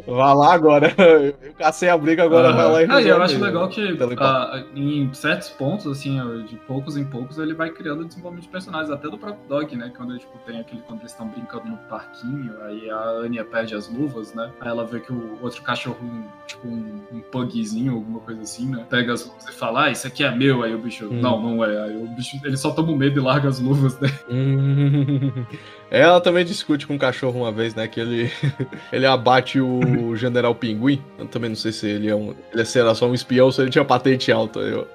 Speaker 2: Vai lá agora. Eu cacei a briga, agora vai lá e
Speaker 3: resolve. Ah, eu acho legal que uh, em certos pontos, assim, de poucos em poucos, ele vai criando desenvolvimento de personagens, até do próprio Dog, né? Quando tipo, tem aquele quando eles estão brincando no parquinho, aí a Anya perde as luvas, né? Aí ela vê que o outro cachorro, tipo um, um pugzinho, alguma coisa assim, né? Pega as luvas e fala, ah, isso aqui é meu, aí o bicho, hum. não, não é. Aí o bicho, ele só toma medo e larga as luvas né? [laughs]
Speaker 2: Ela também discute com o cachorro uma vez, né? Que ele, [laughs] ele abate o [laughs] General Pinguim. Eu também não sei se ele é um. Ele era só um espião ou se ele tinha patente alta. Eu,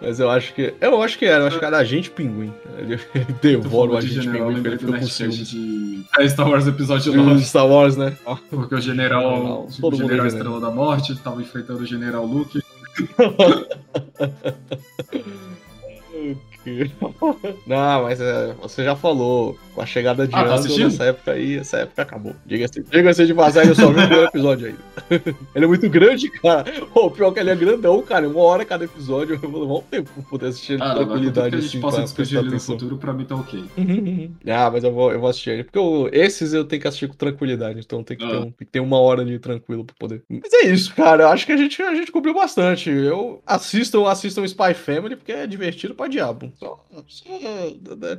Speaker 2: mas eu acho que. Eu acho que era, eu acho que era agente pinguim. Ele, ele devora o agente general, pinguim ele fica com ciúmes.
Speaker 3: De... É Star Wars episódio 9.
Speaker 2: Star Wars, né?
Speaker 3: Porque o general. o general Estrela da Morte tava enfrentando o general Luke. [laughs]
Speaker 2: Não, mas é, você já falou. Com a chegada de
Speaker 3: Ah, tá
Speaker 2: Andor nessa época aí, essa época acabou. Diga-se diga de passagem, eu só vi o primeiro episódio ainda. [laughs] ele é muito grande, cara. Ô, pior que ele é grandão, cara. Uma hora cada episódio. Eu vou levar um tempo pra poder assistir ele com
Speaker 3: Ah, mas contanto que
Speaker 2: tranquilidade
Speaker 3: a gente
Speaker 2: assim.
Speaker 3: possa
Speaker 2: pra
Speaker 3: discutir ele no futuro, pra mim tá ok. [laughs]
Speaker 2: ah, mas eu vou, eu vou assistir ele. Porque eu- esses eu tenho que assistir com tranquilidade. Então tem que, ter
Speaker 3: Ah.
Speaker 2: um- tem que ter uma hora ali tranquilo pra poder. Mas é isso, cara. Eu acho que a gente, a gente cobriu bastante. Eu assistam, assistam Spy Family, porque é divertido pra diabo. Só, só-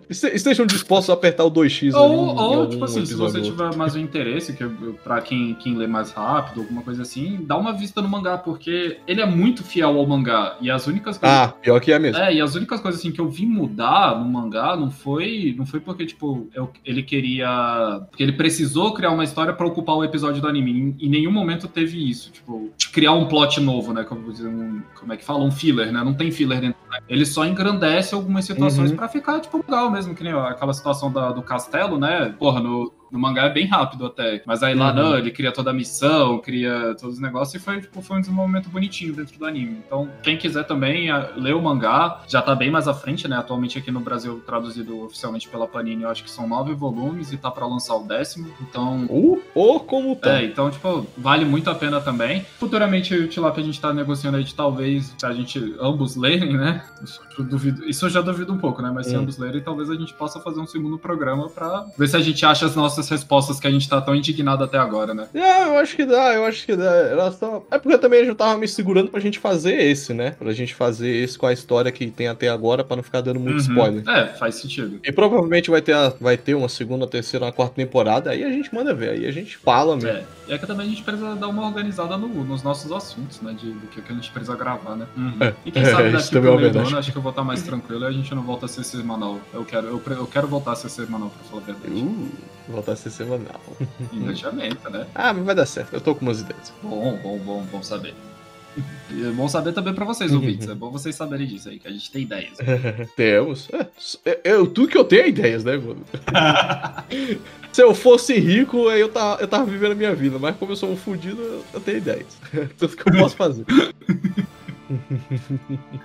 Speaker 2: este- estejam dispostos a apertar o 2x ali.
Speaker 3: Ou, ou tipo assim, se você tiver mais um interesse, que pra quem, quem lê mais rápido, alguma coisa assim, dá uma vista no mangá, porque ele é muito fiel ao mangá. E as únicas coisas.
Speaker 2: Ah, pior que é mesmo.
Speaker 3: É, e as únicas coisas assim que eu vi mudar no mangá não foi, não foi porque tipo eu- ele queria, porque ele precisou criar uma história pra ocupar o episódio do anime. Em, em nenhum momento teve isso, tipo, criar um plot novo, né? Como, um- como é que fala, um filler, né? Não tem filler dentro. Ele só engrandece algumas situações
Speaker 2: Uhum.
Speaker 3: pra ficar tipo legal mesmo, que nem ó, aquela situação da- do castelo, né? Porra, no no mangá é bem rápido até. Mas aí lá
Speaker 2: Uhum.
Speaker 3: não, ele cria toda a missão, cria todos os negócios e foi, tipo, foi um desenvolvimento bonitinho dentro do anime. Então, quem quiser também ler o mangá, já tá bem mais à frente, né? Atualmente aqui no Brasil, traduzido oficialmente pela Panini, eu acho que são nove volumes e tá pra lançar o décimo. Então.
Speaker 2: Uh, oh, como tá.
Speaker 3: É, então, tipo, vale muito a pena também. Futuramente, o Tilapia a gente tá negociando aí de talvez, a gente ambos lerem, né? Isso eu, duvido, isso eu já duvido um pouco, né? Mas se
Speaker 2: Hum.
Speaker 3: ambos lerem, talvez a gente possa fazer um segundo programa pra ver se a gente acha as nossas respostas que a gente tá tão indignado até agora, né?
Speaker 2: É, eu acho que dá, eu acho que dá. Era só... É porque também eu já tava me segurando pra gente fazer esse, né? Pra gente fazer esse com a história que tem até agora, pra não ficar dando muito
Speaker 3: Uhum.
Speaker 2: spoiler.
Speaker 3: É, faz sentido.
Speaker 2: E provavelmente vai ter, a- vai ter uma segunda, terceira, uma quarta temporada, aí a gente manda ver, aí a gente fala mesmo.
Speaker 3: É, e é que também a gente precisa dar uma organizada no- nos nossos assuntos, né? De, do que, a gente precisa gravar, né?
Speaker 2: É,
Speaker 3: E quem [laughs]
Speaker 2: é,
Speaker 3: sabe
Speaker 2: isso
Speaker 3: daqui pro
Speaker 2: é
Speaker 3: meio do ano, acho que eu vou estar mais tranquilo e a gente não volta a ser semanal. Eu quero, eu, pre- eu quero voltar a ser semanal, pra falar a verdade.
Speaker 2: Uh, voltar a ser semanal. [laughs]
Speaker 3: Engajamento, né?
Speaker 2: Ah, mas vai dar certo, eu tô com umas ideias.
Speaker 3: Bom, bom, bom, bom saber. E é bom saber também pra vocês, ouvintes. É bom vocês saberem disso aí, que a gente tem ideias. [laughs]
Speaker 2: Temos. É, eu, tu que eu tenho ideias, né, mano? [laughs] Se eu fosse rico, eu tava, eu tava vivendo a minha vida, mas como eu sou um fudido, eu, tenho ideias. Tudo que eu posso fazer.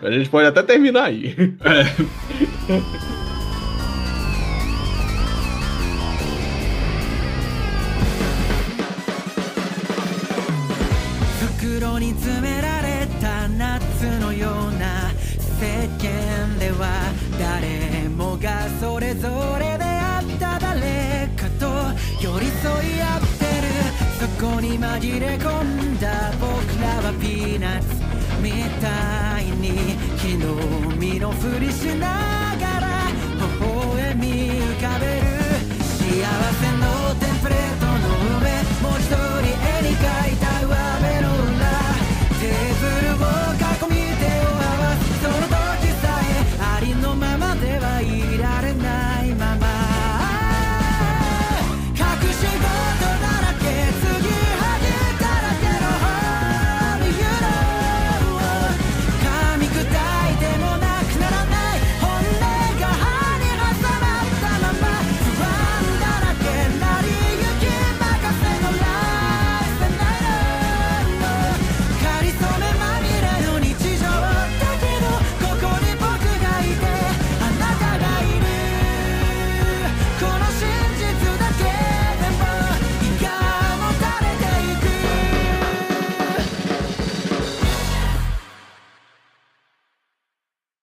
Speaker 2: a gente pode até terminar aí.
Speaker 1: 袋それであった誰かと寄り添い合ってるそこに紛れ込んだ僕らはピーナッツみたいに日の身のふりしながら微笑み浮かべる幸せのテンプレートの上もう一人絵に描い